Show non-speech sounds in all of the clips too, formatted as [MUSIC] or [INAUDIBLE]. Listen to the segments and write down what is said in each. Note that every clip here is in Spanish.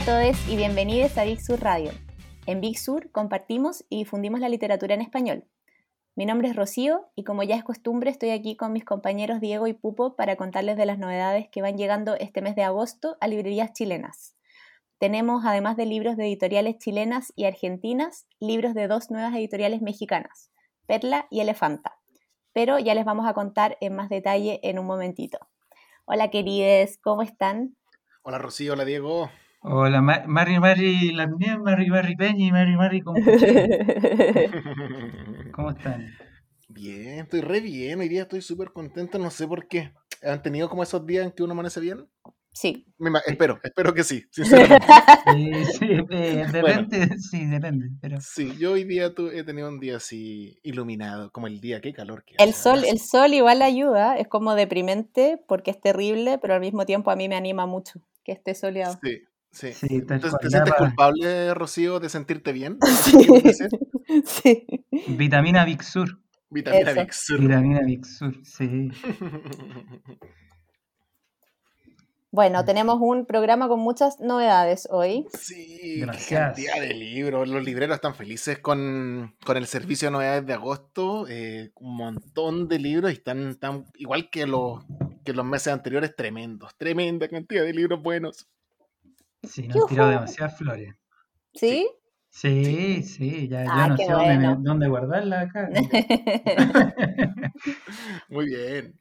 a todos y bienvenidos a Big Sur Radio. En Big Sur compartimos y difundimos la literatura en español. Mi nombre es Rocío y como ya es costumbre estoy aquí con mis compañeros Diego y Pupo para contarles de las novedades que van llegando este mes de agosto a librerías chilenas. Tenemos, además de libros de editoriales chilenas y argentinas, libros de dos nuevas editoriales mexicanas, Perla y Elefanta. Pero ya les vamos a contar en más detalle en un momentito. Hola querides, ¿cómo están? Hola Rocío, hola Diego. Hola, Mari, Mari, la mía, Mari, Mari Peñi, Mari, Mari, ¿cómo, ¿cómo están? [LAUGHS] Bien, estoy re bien, hoy día estoy súper contento, no sé por qué. ¿Han tenido como esos días en que uno amanece bien? Sí. espero, espero que sí, [LAUGHS] sinceramente. Sí, sí, eh, [LAUGHS] depende, sí, depende. Pero... Sí, yo hoy día he tenido un día así iluminado, como el día, qué calor que El sol, el sol igual ayuda, es como deprimente porque es terrible, pero al mismo tiempo a mí me anima mucho que esté soleado. Sí. Sí. Entonces, ¿te sientes culpable, Rocío, de sentirte bien? [LAUGHS] Sí. Vitamina Vixur. Vitamina Vixur. Vitamina Vixur, sí. [LAUGHS] Bueno, tenemos un programa con muchas novedades hoy. Sí, Gracias. cantidad de libros. Los libreros están felices con, el servicio de novedades de agosto. Eh, un montón de libros y están, tan igual que los, que los meses anteriores, tremendos. Tremenda cantidad de libros buenos. Sí, nos tirado demasiadas flores. ¿Sí? Sí, sí, ya, ah, no sé dónde, dónde, guardarla acá. [LAUGHS] Muy bien.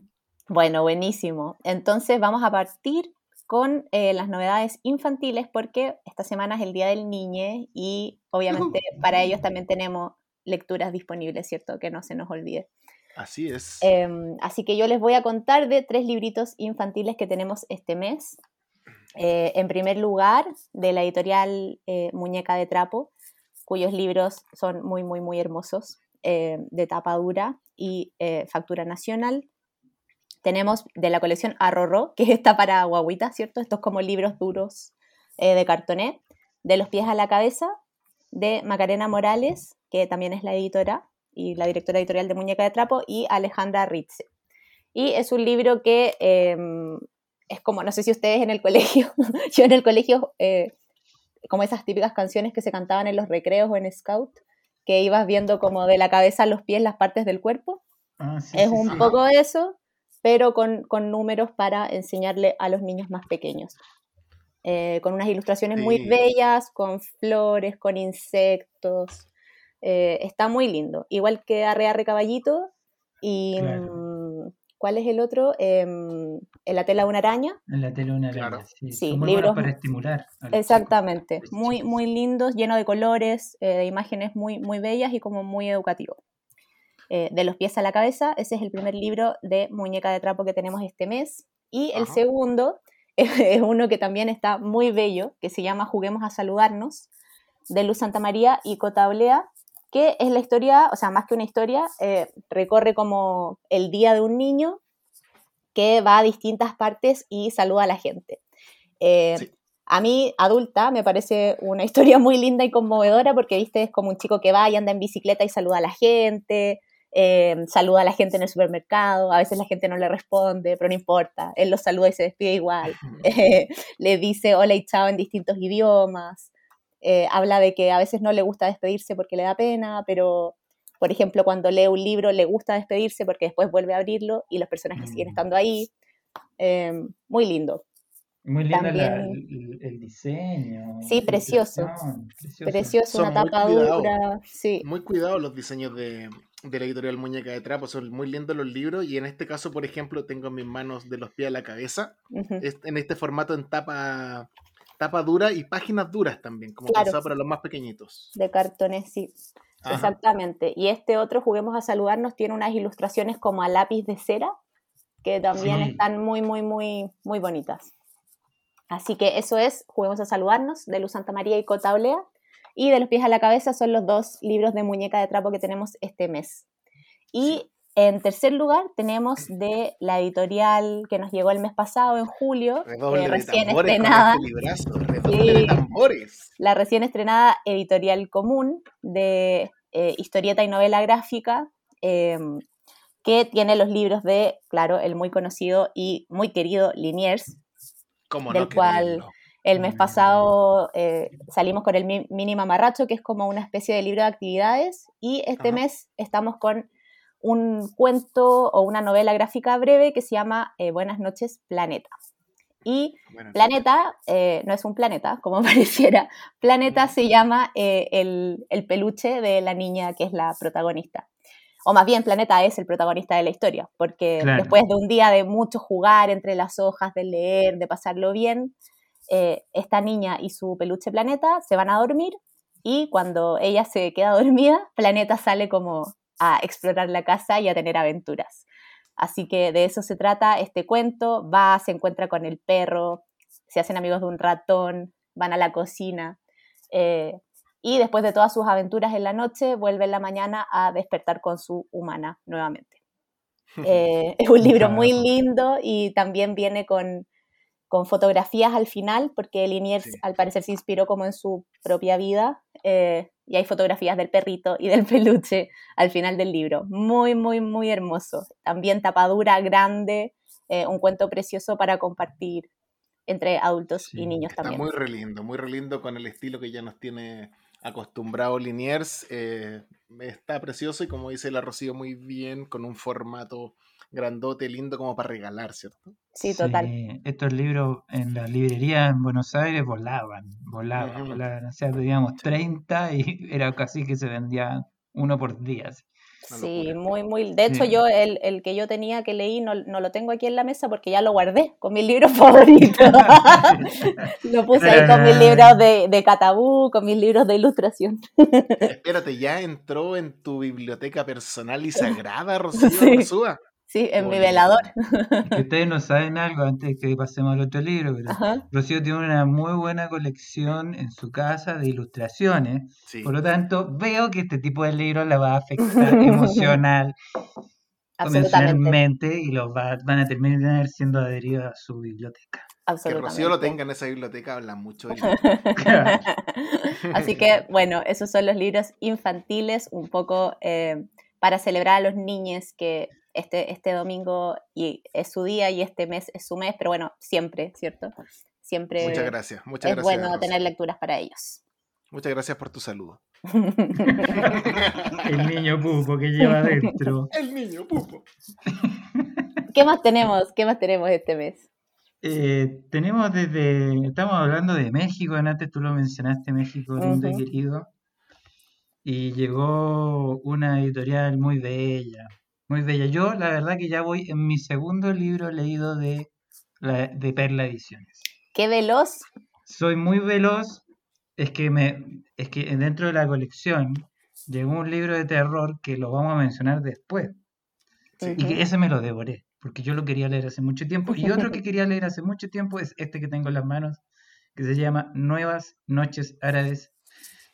Bueno, buenísimo. Entonces vamos a partir con eh, las novedades infantiles porque esta semana es el Día del Niño y obviamente [LAUGHS] para ellos también tenemos lecturas disponibles, ¿cierto? Que no se nos olvide. Así es. Em, así que yo les voy a contar de tres libritos infantiles que tenemos este mes. Eh, en primer lugar, de la editorial eh, Muñeca de Trapo, cuyos libros son muy, muy, muy hermosos, de tapa dura y factura nacional. Tenemos de la colección Arrorro, que es esta para guaguitas, ¿cierto? Estos como libros duros eh, de cartoné, de los pies a la cabeza, de Macarena Morales, que también es la editora y la directora editorial de Muñeca de Trapo, y Alejandra Ritze. Y es un libro que em, es como, no sé si ustedes en el colegio, [LAUGHS] yo en el colegio, eh, como esas típicas canciones que se cantaban en los recreos o en Scout, que ibas viendo como de la cabeza a los pies las partes del cuerpo. Ah, es un poco eso, pero con, números para enseñarle a los niños más pequeños. Eh, con unas ilustraciones muy bellas, con flores, con insectos. Eh, está muy lindo. Igual que Arre Arre Caballito y... ¿Cuál es el otro? Em, en la tela de una araña. En la tela de una araña, sí. libros para estimular. Exactamente. Muy, muy lindos, llenos de colores, eh, de imágenes muy, muy bellas y como muy educativos. Eh, de los pies a la cabeza. Ese es el primer libro de muñeca de trapo que tenemos este mes. Y el segundo [LAUGHS] es, uno que también está muy bello, que se llama Juguemos a saludarnos, de Luz Santa María y Cotablea, que es la historia, o sea, más que una historia, eh, recorre como el día de un niño que va a distintas partes y saluda a la gente. Eh, a mí, adulta, me parece una [LAUGHS] historia muy linda y conmovedora porque, viste, es como un chico que va y anda en bicicleta y saluda a la gente, eh, saluda a la gente en el supermercado, a veces la gente no le responde, pero no importa, él los saluda y se despide igual, [LAUGHS] le dice hola y chao en distintos idiomas, eh, habla de que a veces no le gusta despedirse porque le da pena, pero por ejemplo cuando lee un libro le gusta despedirse porque después vuelve a abrirlo y los personajes siguen mm. estando ahí, muy lindo. Muy lindo el, diseño. Sí, precioso. Precioso, una tapa dura. Sí. Muy cuidado los diseños de, de la editorial Muñeca de Trapo, son muy lindos los libros y en este caso, por ejemplo, tengo en mis manos de los pies a la cabeza, en este formato en tapa, tapa dura y páginas duras también, como pensado para los más pequeñitos. De cartones, sí. Exactamente. Y este otro, Juguemos a Saludarnos, tiene unas ilustraciones como a lápiz de cera, que también están muy, muy, muy, muy bonitas. Así que eso es Juguemos a Saludarnos, de Luz Santa María y Cota Olea. Y de los pies a la cabeza son los dos libros de muñeca de trapo que tenemos este mes. Y en tercer lugar tenemos de la editorial que nos llegó el mes pasado, en julio, eh, recién estrenada. Este la recién estrenada editorial común de eh, historieta y novela gráfica, em, que tiene los libros de, claro, el muy conocido y muy querido Liniers, del cual El mes pasado eh, salimos con el Mini Mamarracho, que es como una especie de libro de actividades, y este mes estamos con un cuento o una novela gráfica breve que se llama eh, Buenas noches, Planeta. Y Planeta eh, no es un planeta, como [LAUGHS] pareciera. Planeta se llama el, peluche de la niña que es la protagonista. O más bien, Planeta es el protagonista de la historia, porque después de un día de mucho jugar entre las hojas, de leer, de pasarlo bien, eh, esta niña y su peluche Planeta se van a dormir y cuando ella se queda [LAUGHS] dormida, Planeta sale como a explorar la casa y a tener aventuras. Así que de eso se trata este cuento. Va, se encuentra con el perro, se hacen amigos de un ratón, van a la cocina. Eh, y después de todas sus aventuras en la noche, vuelve en la mañana a despertar con su humana nuevamente. [LAUGHS] Eh, [LAUGHS] es un libro muy lindo y también viene con con fotografías al final, porque Liniers al parecer se inspiró como en su propia vida, eh, y hay fotografías del perrito y del [LAUGHS] peluche al final del libro. Muy, muy, muy hermoso. También tapadura grande, eh, un cuento precioso para compartir entre adultos y niños está también. Muy re lindo, muy re lindo con el estilo que ya nos tiene acostumbrado Liniers. Eh, está precioso y como dice la Rocío muy bien, con un formato grandote, lindo como para regalar, ¿cierto? Sí, total. estos libros en la librería en Buenos Aires volaban, volaban, [LAUGHS] volaban. O sea, teníamos 30 y [LAUGHS] era casi que se vendía uno por día. Sí, muy, muy. De hecho, yo el, el, que yo tenía que leí no, no, lo tengo aquí en la mesa porque ya lo guardé con mis libros [LAUGHS] favoritos. lo puse ahí con mis libros de, de catabú, con mis libros de ilustración. Espérate, ya entró en tu biblioteca personal y sagrada, Rocío sí. Sí, en mi velador. Que ustedes no [LAUGHS] saben algo antes que pasemos al otro libro, pero Rocío tiene una muy buena colección en su casa de ilustraciones. Por lo tanto, veo que este tipo de libros la va a afectar [LAUGHS] emocional, convencionalmente, y los van a terminar siendo adheridos a su biblioteca. Que Rocío lo tenga en esa biblioteca habla mucho de [LAUGHS] Así que, bueno, esos son los libros infantiles, un poco eh, para celebrar a los niños que este, este domingo y es su día y este mes es su mes, pero bueno, siempre, ¿cierto? Siempre muchas gracias, muchas es bueno tener lecturas para ellos. Muchas gracias por tu saludo. [LAUGHS] El niño pupo que lleva adentro. [LAUGHS] El niño pupo. [LAUGHS] ¿Qué más tenemos? ¿Qué más tenemos este mes? Eh, tenemos desde, estamos hablando de México, antes tú lo mencionaste, México, lindo querido, y llegó una editorial muy bella, muy bella. Yo, la verdad que ya voy en mi segundo libro leído de, de Perla Ediciones. ¡Qué veloz! Soy muy veloz. Es que, me, es que dentro de la colección llegó un libro de terror que lo vamos a mencionar después. Y que ese me lo devoré, porque yo lo quería leer hace mucho tiempo. Y otro que quería leer hace mucho tiempo es este que tengo en las manos, que se llama Nuevas Noches Árabes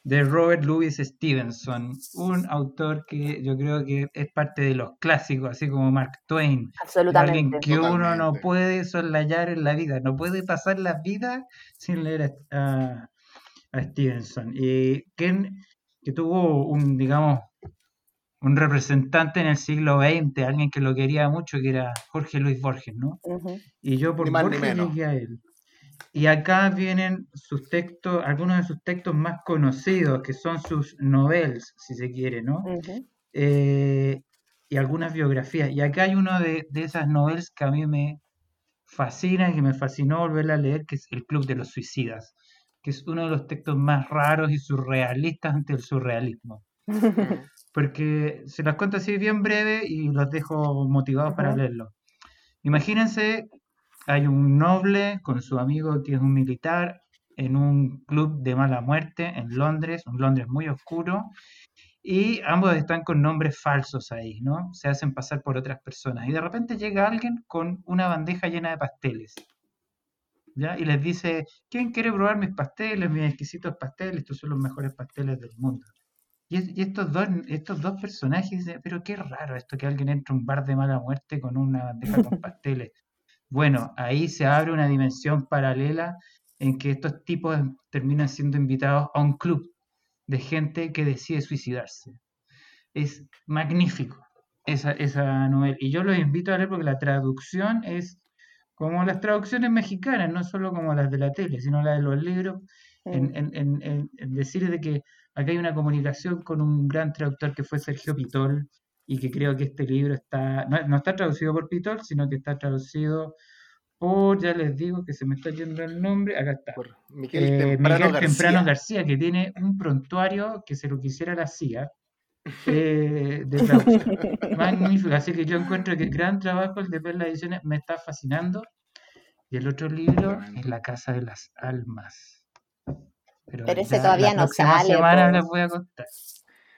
de Robert Louis Stevenson, un autor que yo creo que es parte de los clásicos, así como Mark Twain. Absolutamente. Alguien que uno no puede soslayar en la vida, no puede pasar la vida sin leer a, Stevenson. Y que, que tuvo un, digamos, un representante en el siglo XX, alguien que lo quería mucho, que era Jorge Luis Borges, ¿no? Y yo por Borges llegué a él. Y acá vienen sus textos, algunos de sus textos más conocidos, que son sus novelas, si se quiere, ¿no? Eh, y algunas biografías. Y acá hay uno de, esas novelas que a mí me fascina y que me fascinó volver a leer, que es El Club de los Suicidas, que es uno de los textos más raros y surrealistas ante el surrealismo. [LAUGHS] Porque se las cuento así bien breve y los dejo motivados para leerlo. Imagínense hay un noble con su amigo que es un militar en un club de mala muerte en Londres, un Londres muy oscuro, y ambos están con nombres falsos ahí, ¿no? Se hacen pasar por otras personas. Y de repente llega alguien con una bandeja llena de pasteles, ¿ya? Y les dice, ¿quién quiere probar mis pasteles, mis exquisitos pasteles? Estos son los mejores pasteles del mundo. Y, estos, dos, estos dos personajes dicen, pero qué raro esto que alguien entre a un bar de mala muerte con una bandeja con [LAUGHS] pasteles. Bueno, ahí se abre una dimensión paralela en que estos tipos terminan siendo invitados a un club de gente que decide suicidarse. Es magnífico esa, esa novela. Y yo los invito a leer porque la traducción es como las traducciones mexicanas, no solo como las de la tele, sino las de los libros, en, en, en, en- en decir de que acá hay una comunicación con un gran traductor que fue Sergio Pitol y que creo que este libro está, no, no está traducido por Pitol, sino que está traducido por, ya les digo que se me está yendo el nombre, acá está. Por Miguel Eh, Temprano Miguel García. Temprano García, que tiene un prontuario que se lo quisiera la CIA [LAUGHS] eh, de traducción. Magnífico, así que yo encuentro que gran trabajo el de Perla Ediciones me está fascinando. Y el otro libro es La Casa de las Almas. Pero, Pero ese ya todavía la no sale, semana po. les voy a contar.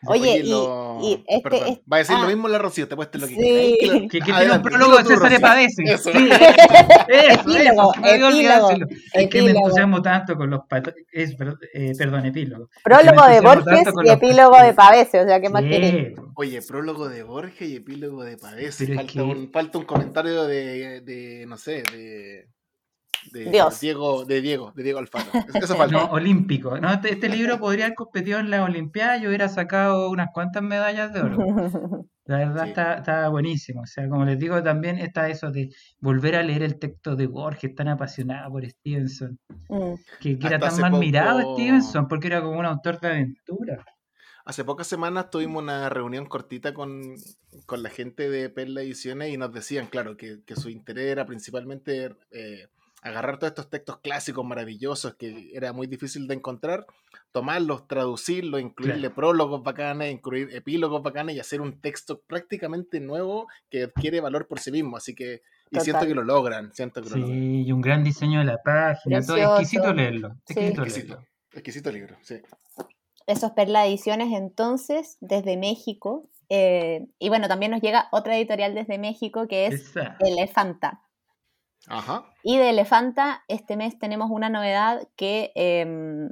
Oye, y- lo- y este va a decir ah. lo mismo la Rocío, te puedes lo que Sí. quieras. Que lo- Que, que tiene un prólogo de César. Eso. Sí, [LAUGHS] eso, Epílogo, eso, olvidó olvidar epílogo. Es que me epílogo. entusiasmo tanto con los es, perdón, eh, perdón, epílogo. Es que me Prólogo de Borges y epílogo de Pavese, o sea, ¿qué más Sí, querés? Oye, prólogo de Borges y epílogo de Pavese. Falta, que- un, falta un comentario de, de no sé, de, de Dios. Diego, de Diego, de Diego Alfaro. Eso [LAUGHS] falta. No, olímpico. No, este, este libro [LAUGHS] podría haber competido en la Olimpiada y yo hubiera sacado unas cuantas medallas de oro. [LAUGHS] La verdad Sí. está, está buenísimo. O sea, como les digo, también está eso de volver a leer el texto de Borges, tan apasionado por Stevenson, Mm. que, que era tan mal mirado Stevenson, porque era como un autor de aventura. Hace pocas semanas tuvimos una reunión cortita con, con la gente de Perla Ediciones y nos decían, claro, que, que su interés era principalmente eh, agarrar todos estos textos clásicos maravillosos que era muy difícil de encontrar, tomarlos, traducirlos, incluirle Claro. prólogos bacanes, incluir epílogos bacanes y hacer un texto prácticamente nuevo que adquiere valor por sí mismo. Así que, y siento Total. que lo logran, siento que lo logran. Sí, y un gran diseño de la página, todo exquisito leerlo. Sí. Exquisito Exquisito, leerlo. exquisito libro, sí. Eso es Perla Ediciones entonces, desde México. Eh, y bueno, también nos llega otra editorial desde México que es Esa. Elefanta. Ajá. Y de Elefanta, este mes tenemos una novedad que em,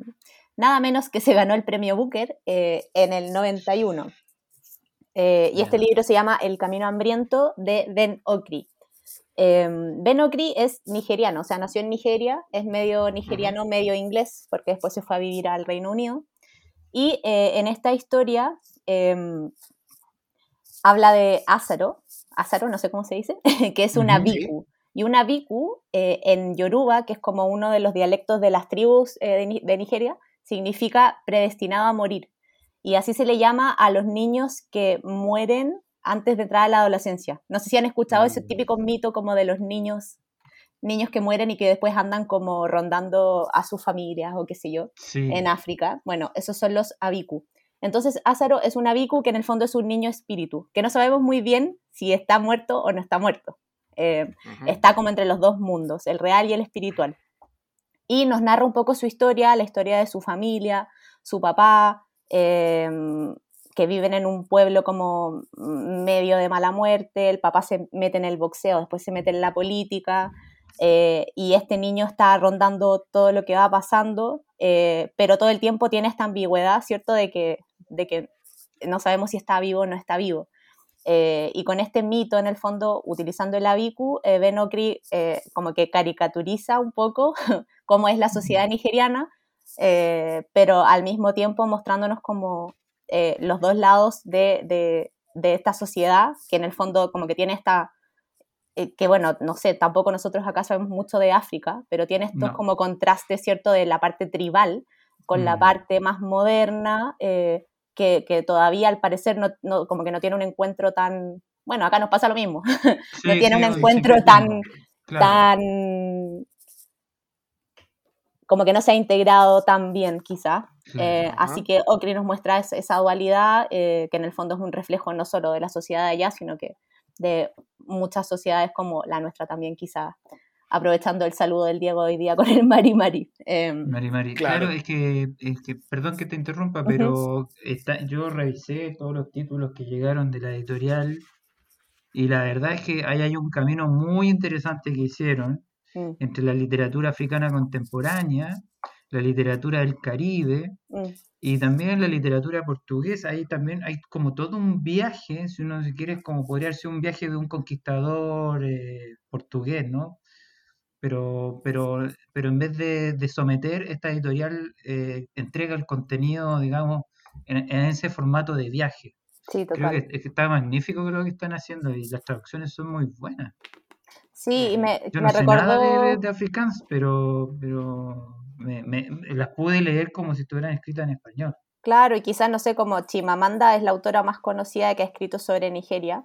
nada menos que se ganó el premio Booker eh, en el 91. Eh, y este libro se llama El Camino Hambriento de Ben Okri. Em, ben Okri es nigeriano, o sea, nació en Nigeria, es medio nigeriano, medio inglés, porque después se fue a vivir al Reino Unido. Y eh, en esta historia em, habla de Ázaro, Ázaro, no sé cómo se dice, [LAUGHS] que es una biku. Y una biku eh, en Yoruba, que es como uno de los dialectos de las tribus eh, de, Ni- de Nigeria, significa predestinado a morir. Y así se le llama a los niños que mueren antes de entrar a la adolescencia. No sé si han escuchado ese Mm. típico mito como de los niños, niños que mueren y que después andan como rondando a sus familias o qué sé yo Sí. en África. Bueno, esos son los abiku. Entonces, Ázaro es un abiku que en el fondo es un niño espíritu, que no sabemos muy bien si está muerto o no está muerto. Eh, está como entre los dos mundos, el real y el espiritual. Y nos narra un poco su historia, la historia de su familia, su papá, eh, que viven en un pueblo como medio de mala muerte, el papá se mete en el boxeo, después se mete en la política, eh, y este niño está rondando todo lo que va pasando, eh, pero todo el tiempo tiene esta ambigüedad, ¿cierto? De que, de que no sabemos si está vivo o no está vivo. Eh, y con este mito, en el fondo, utilizando el abiku, eh, Ben Okri eh, como que caricaturiza un poco [LAUGHS] cómo es la sociedad nigeriana, eh, pero al mismo tiempo mostrándonos como eh, los dos lados de, de- de esta sociedad, que en el fondo como que tiene esta, eh, que bueno, no sé, tampoco nosotros acá sabemos mucho de África, pero tiene estos No. como contrastes, ¿cierto?, de la parte tribal con la Mm. parte más moderna, que, que todavía al parecer no, no- como que no tiene un encuentro tan, bueno, acá nos pasa lo mismo, [LAUGHS] Sí, no tiene sí, un encuentro tan, claro. tan, como que no se ha integrado tan bien quizá. Eh, así que Ocri nos muestra es- esa dualidad, eh, que en el fondo es un reflejo no solo de la sociedad de allá, sino que de muchas sociedades como la nuestra también quizá, aprovechando el saludo del Diego hoy día con el Mari Mari. Eh, Mari Mari, Claro. claro, es que, es que, perdón que te interrumpa, pero está, yo revisé todos los títulos que llegaron de la editorial y la verdad es que ahí hay un camino muy interesante que hicieron mm, entre la literatura africana contemporánea, la literatura del Caribe mm, y también la literatura portuguesa. Ahí también hay como todo un viaje, si uno se quiere, es como podría ser un viaje de un conquistador eh, portugués, ¿no? Pero, pero, pero en vez de, de someter, esta editorial eh, entrega el contenido, digamos, en, en ese formato de viaje. sí, Creo total. que, es que está magnífico lo que están haciendo y las traducciones son muy buenas. Sí, y me, Yo me no sé nada de, de afrikaans, pero, pero me, me- las pude leer como si estuvieran escritas en español. claro, y quizás no sé, como Chimamanda es la autora más conocida que ha escrito sobre Nigeria,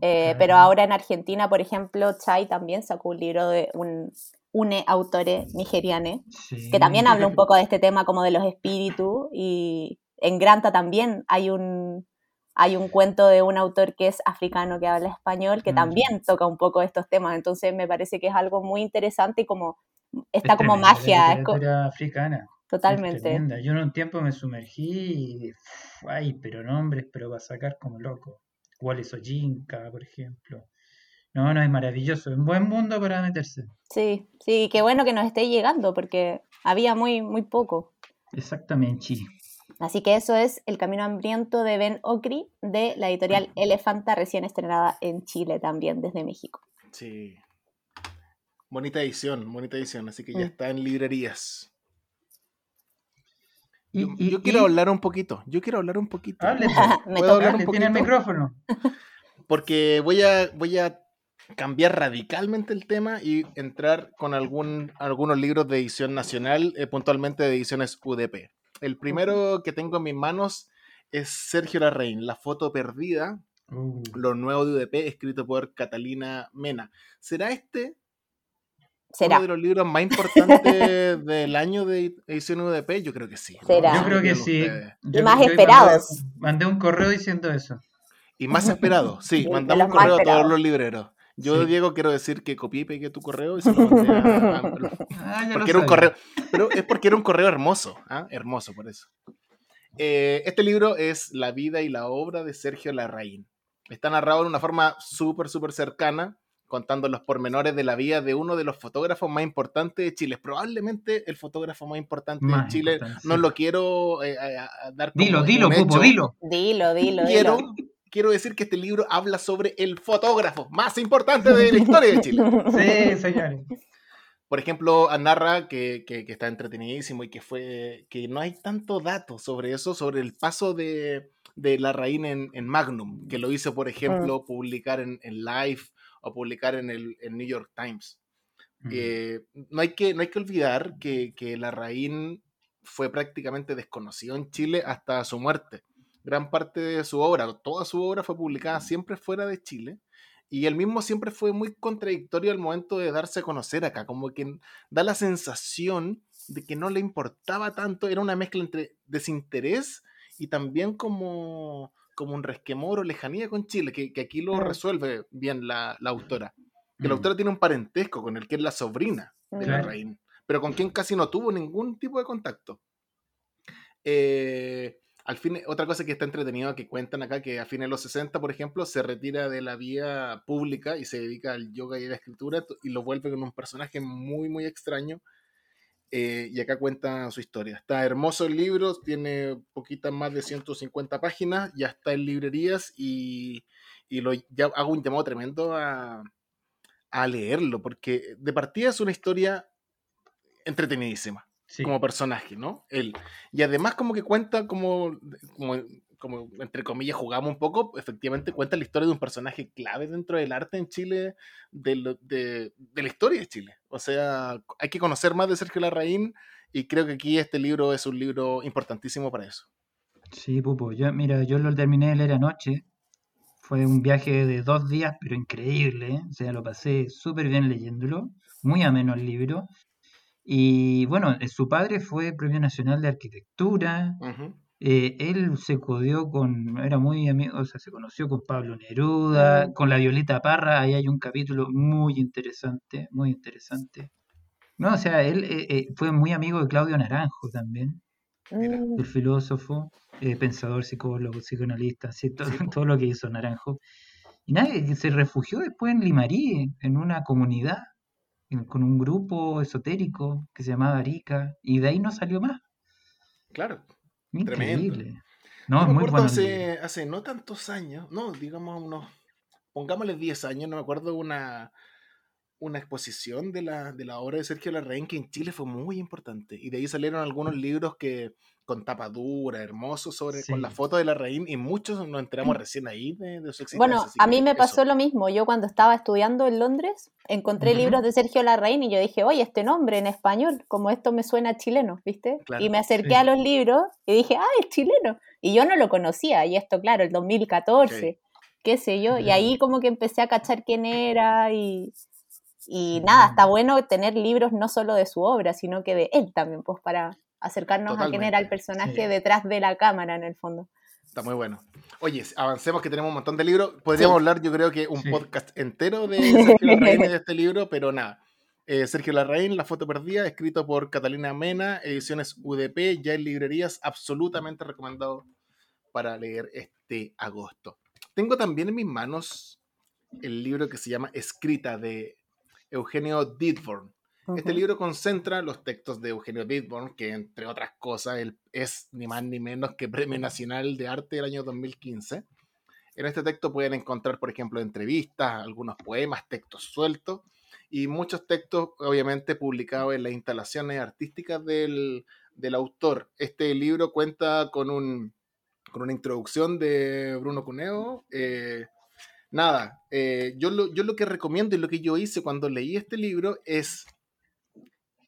eh, pero ahora en Argentina, por ejemplo, Chai también sacó un libro de un une autore nigeriane, Sí. que también habla un poco de este tema como de los espíritus, y en Granta también hay un, hay un cuento de un autor que es africano que habla español, que Mm. también toca un poco estos temas, entonces me parece que es algo muy interesante y como Es está como tremenda la magia, es literatura africana. Es totalmente. Yo en un tiempo me sumergí y, ay, pero nombres, pero va a sacar como loco. Wally Soyinka, por ejemplo. No, no, es maravilloso. Un buen mundo para meterse. Sí, sí, qué bueno que nos esté llegando porque había muy, muy poco. Exactamente. Así que eso es El Camino Hambriento de Ben Okri de la editorial Elefanta, recién estrenada en Chile también desde México. Sí. Bonita edición, bonita edición, así que ya Mm. está en librerías. Y, Yo, y- yo quiero y- hablar un poquito, yo quiero hablar un poquito. Hable, [LAUGHS] Me ¿Puedo toca. hablar un hable, tiene el poquito? micrófono. [LAUGHS] Porque voy a, voy a cambiar radicalmente el tema y entrar con algún, algunos libros de edición nacional, eh, puntualmente de ediciones UDP. El primero que tengo en mis manos es Sergio Larraín, La foto perdida, Uh, lo nuevo de UDP, escrito por Catalina Mena. ¿Será este Será. uno de los libros más importantes del año de edición UDP? Yo creo que sí. ¿no? Será. yo creo que sí. Yo- más esperados. Mandé, mandé un correo diciendo eso. Y más esperado, sí, [LAUGHS] mandamos un correo a todos esperados. los libreros. Yo, Sí. Diego, quiero decir que copié y pegué tu correo y se lo mandé a... a- [LAUGHS] Ah, ya lo porque era un correo, pero es porque era un correo hermoso, ¿ah? hermoso por eso. Eh, este libro es La vida y la obra de Sergio Larraín. Está narrado de una forma súper, súper cercana, contando los pormenores de la vida de uno de los fotógrafos más importantes de Chile. Probablemente el fotógrafo más importante de Más Chile. importante, No sí. lo quiero eh, a- a dar como Dilo, dilo, Pupo, dilo. Dilo, dilo, Quiero, dilo. quiero decir que este libro habla sobre el fotógrafo más importante de la historia de Chile. [LAUGHS] Sí, señores. Por ejemplo, narra que, que, que está entretenidísimo y que fue que no hay tanto dato sobre eso, sobre el paso de, de Larraín en, en Magnum, que lo hizo, por ejemplo, publicar en, en Life o publicar en el New York Times. Eh, no, hay que, no hay que olvidar que, que Larraín fue prácticamente desconocido en Chile hasta su muerte. Gran parte de su obra, toda su obra fue publicada siempre fuera de Chile. Y él mismo siempre fue muy contradictorio al momento de darse a conocer acá, como que da la sensación de que no le importaba tanto, era una mezcla entre desinterés y también como, como un resquemor o lejanía con Chile, que, que aquí lo resuelve bien la, la autora. Que la Mm. autora tiene un parentesco con el que es la sobrina de Claro. Larraín, pero con quien casi no tuvo ningún tipo de contacto. Eh, al fin, otra cosa que está entretenida que cuentan acá, que a fines de los 60, por ejemplo, se retira de la vía pública y se dedica al yoga y a la escritura y lo vuelve con un personaje muy, muy extraño. Eh, y acá cuenta su historia. Está hermoso el libro, tiene poquitas más de 150 páginas, ya está en librerías y, y lo, ya hago un llamado tremendo a, a leerlo, porque de partida es una historia entretenidísima Sí. como personaje, ¿no? Él. Y además como que cuenta como, como, como, entre comillas, jugamos un poco, efectivamente cuenta la historia de un personaje clave dentro del arte en Chile, de, lo- de, de la historia de Chile. O sea, hay que conocer más de Sergio Larraín y creo que aquí este libro es un libro importantísimo para eso. Sí, Pupo. Yo, mira, yo lo terminé de leer anoche. Fue un viaje de dos días, pero increíble, ¿eh? O sea, lo pasé súper bien leyéndolo. Muy ameno el libro. Y bueno, eh, su padre fue Premio Nacional de Arquitectura. Ujú. Eh, él se codió con, era muy amigo, o sea, se conoció con Pablo Neruda, con la Violeta Parra. Ahí hay un capítulo muy interesante, muy interesante. No, o sea, él eh, eh, fue muy amigo de Claudio Naranjo también. Mm, el filósofo, eh, pensador, psicólogo, psicoanalista, así, todo, Sí, todo lo que hizo Naranjo. Y nada, que se refugió después en Limarí, en una comunidad, en- con un grupo esotérico que se llamaba Arica, y de ahí no salió más. Claro. Increíble. No, Yo es me muy acuerdo hace, hace no tantos años, no, digamos unos, pongámosle 10 años, no me acuerdo una, una exposición de la, de la obra de Sergio Larraín que en Chile fue muy importante. Y de ahí salieron algunos libros que con tapa dura, hermosos, sobre, con la foto de Larraín, y muchos nos enteramos recién ahí de, su existencia. Bueno, a mí me pasó lo mismo. Yo cuando estaba estudiando en Londres, encontré libros de Sergio Larraín y yo dije, oye, este nombre en español, como esto me suena chileno, ¿viste? y me acerqué a los libros y dije, ah, es chileno. Y yo no lo conocía, y esto, claro, el 2014, qué sé yo, y ahí como que empecé a cachar quién era y y nada, está bueno tener libros no solo de su obra, sino que de él también, pues para acercarnos a quién era el personaje detrás de la cámara en el fondo. Está muy bueno. Oye, avancemos que tenemos un montón de libros. Podríamos hablar, yo creo que un podcast entero de Sergio Larraín de [LAUGHS] este libro, pero nada. Eh, Sergio Larraín, La foto perdida, escrito por Catalina Mena, ediciones UDP, ya en librerías, absolutamente recomendado para leer este agosto. Tengo también en mis manos el libro que se llama Escrita de Eugenio Didborn. Este libro concentra los textos de Eugenio Didborn, que entre otras cosas él es ni más ni menos que Premio Nacional de Arte del año 2015. En este texto pueden encontrar, por ejemplo, entrevistas, algunos poemas, textos sueltos y muchos textos, obviamente, publicados en las instalaciones artísticas del, autor. Este libro cuenta con, un, con una introducción de Bruno Cuneo, eh, nada, eh, yo, lo, yo lo que recomiendo y lo que yo hice cuando leí este libro es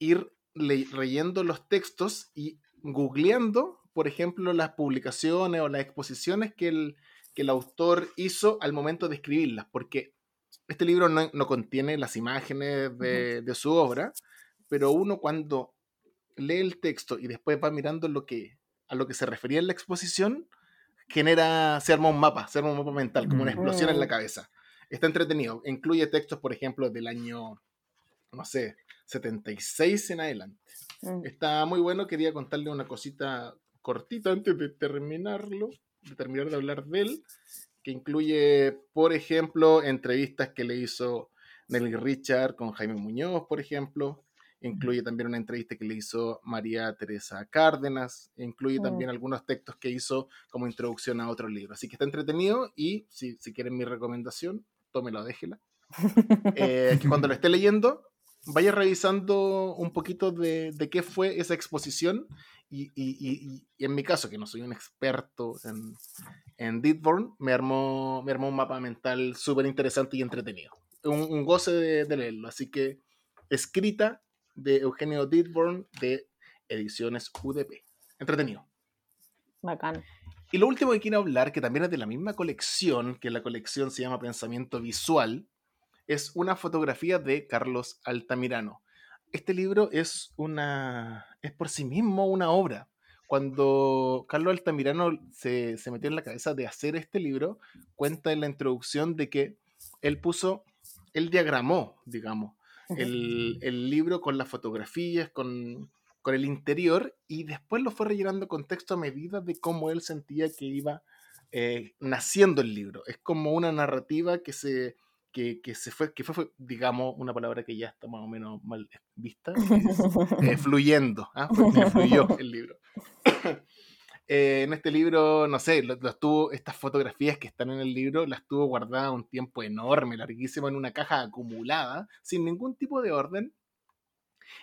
ir leyendo los textos y googleando, por ejemplo, las publicaciones o las exposiciones que el, que el autor hizo al momento de escribirlas, porque este libro no, no contiene las imágenes de, de, su obra, pero uno cuando lee el texto y después va mirando lo que, a lo que se refería en la exposición, genera, se arma un mapa, se arma un mapa mental, como una explosión en la cabeza. Está entretenido. Incluye textos, por ejemplo, del año, no sé, 76 en adelante. Mm. Está muy bueno. Quería contarle una cosita cortita antes de terminarlo, de terminar de hablar de él, que incluye, por ejemplo, entrevistas que le hizo Nelly Richard con Jaime Muñoz, por ejemplo, incluye también una entrevista que le hizo María Teresa Cárdenas, incluye también algunos textos que hizo como introducción a otro libro. Así que está entretenido y si, si quieren mi recomendación, tómelo, déjela. Eh, que [LAUGHS] cuando lo esté leyendo, vaya revisando un poquito de, de qué fue esa exposición y, y, y, en mi caso, que no soy un experto en, en Deadborn, me armó, me armó un mapa mental súper interesante y entretenido. Un, un goce de, de leerlo, así que escrita de Eugenio Didborn de Ediciones UDP. Entretenido. Bacán. Y lo último que quiero hablar, que también es de la misma colección, que la colección se llama Pensamiento Visual, es una fotografía de Carlos Altamirano. Este libro es una. es por sí mismo una obra. Cuando Carlos Altamirano se, se metió en la cabeza de hacer este libro, cuenta en la introducción de que él puso, él diagramó, digamos, el, libro con las fotografías, con, el interior, y después lo fue rellenando con texto a medida de cómo él sentía que iba eh, naciendo el libro. Es como una narrativa que se, que, se fue, que fue, digamos, una palabra que ya está más o menos mal vista, [LAUGHS] eh, fluyendo, ¿ah? [LAUGHS] fluyó el libro. [LAUGHS] Eh, en este libro, no sé, lo, tuvo, estas fotografías que están en el libro, las tuvo guardadas un tiempo enorme, larguísimo, en una caja acumulada, sin ningún tipo de orden.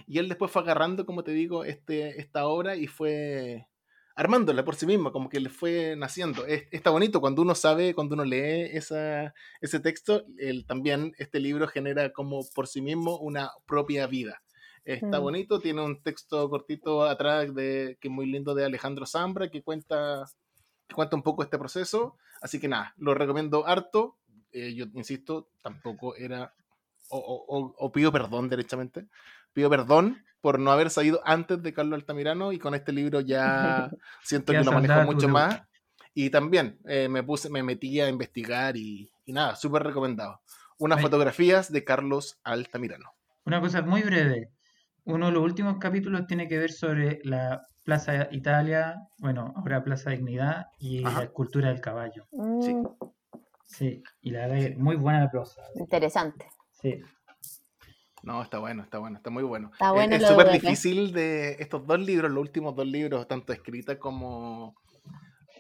Y él después fue agarrando, como te digo, este, esta obra y fue armándola por sí misma, como que le fue naciendo. está bonito cuando uno sabe, cuando uno lee esa, ese texto, él, también este libro genera como por sí mismo una propia vida. Está mm. bonito, tiene un texto cortito atrás de, que es muy lindo de Alejandro Zambra que cuenta, que cuenta un poco este proceso. Así que nada, lo recomiendo harto. Eh, yo insisto, tampoco era, o, pido perdón derechamente, pido perdón por no haber salido antes de Carlos Altamirano y con este libro ya [LAUGHS] siento que lo manejo mucho más. Y también eh, me puse, me metí a investigar y, nada, súper recomendado. Unas fotografías de Carlos Altamirano. Una cosa muy breve uno de los últimos capítulos tiene que ver sobre la Plaza Italia, bueno, ahora Plaza Dignidad y la escultura del caballo. Sí. Mm. Sí, y la verdad muy buena la prosa. Interesante. Sí. No, está bueno, está bueno, está muy bueno. Está bueno es súper difícil de estos dos libros, los últimos dos libros, tanto escrita como,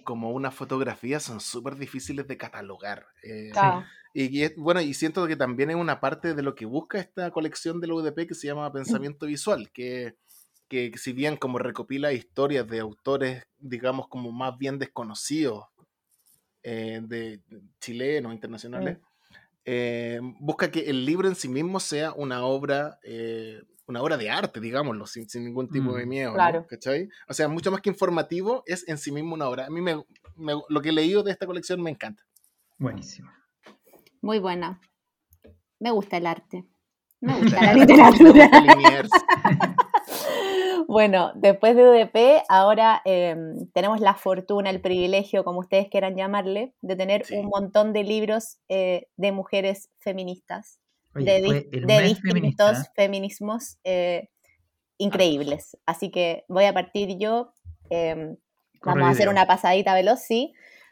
como una fotografía son súper difíciles de catalogar. eh, Claro. Y, y bueno, y siento que también es una parte de lo que busca esta colección de la UDP que se llama Pensamiento Visual, que, que si bien como recopila historias de autores, digamos, como más bien desconocidos, eh, de chilenos, internacionales, eh, busca que el libro en sí mismo sea una obra, eh, una obra de arte, digámoslo, sin, sin ningún tipo de Mm. miedo, ¿no? Claro. ¿Cachai? O sea, mucho más que informativo, es en sí mismo una obra. A mí me, me- lo que he leído de esta colección me encanta. Buenísimo. Muy buena. Me gusta el arte. Me [LAUGHS] gusta la literatura. [LAUGHS] [LAUGHS] Bueno, después de UDP, ahora eh, tenemos la fortuna, el privilegio, como ustedes quieran llamarle, de tener Sí. un montón de libros eh, de mujeres feministas, Oye, de, distintos feminista. feminismos eh, increíbles. Así que voy a partir yo, Corre vamos a hacer una pasadita veloz, sí,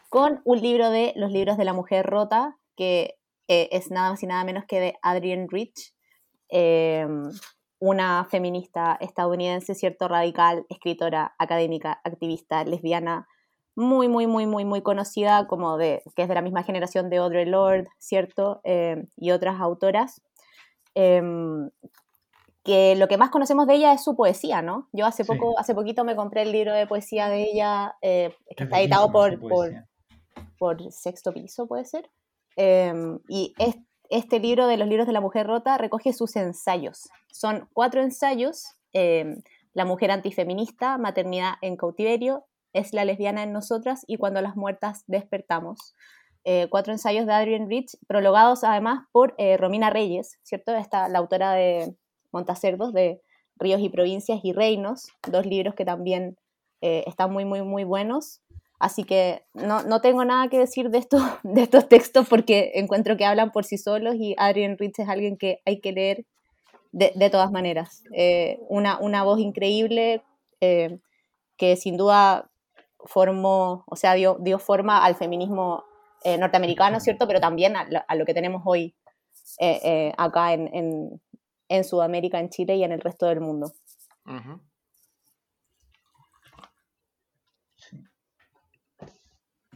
con un libro de Los libros de la mujer rota, que eh, es nada más y nada menos que de Adrienne Rich, eh, una feminista estadounidense, cierto, radical, escritora, académica, activista, lesbiana, muy, muy, muy, muy, muy conocida, como de, que es de la misma generación de Audre Lorde, ¿cierto? Eh, y otras autoras. Em, que lo que más conocemos de ella es su poesía, ¿no? Yo hace Sí. poco, hace poquito me compré el libro de poesía de ella, eh, que Es está editado por, por Sexto Piso, puede ser. Em, y es- este libro de los libros de la mujer rota recoge sus ensayos. Son cuatro ensayos. em, la mujer antifeminista, maternidad en cautiverio, es la lesbiana en nosotras y cuando las muertas despertamos. Eh, cuatro ensayos de Adrienne Rich, prologados además por eh, Romina Reyes, ¿cierto? Esta, la autora de Montacerdos, de Ríos y Provincias y Reinos, dos libros que también eh, están muy, muy, muy buenos. Así que no, no tengo nada que decir de, estos [LAUGHS] de estos textos porque encuentro que hablan por sí solos y Adrienne Rich es alguien que hay que leer de, de todas maneras. Eh, una, una voz increíble eh, que sin duda formó, o sea, dio, dio forma al feminismo eh, norteamericano, ¿cierto? Pero también a, lo- que tenemos hoy acá en, en- Sudamérica, en Chile y en el resto del mundo. Ujú.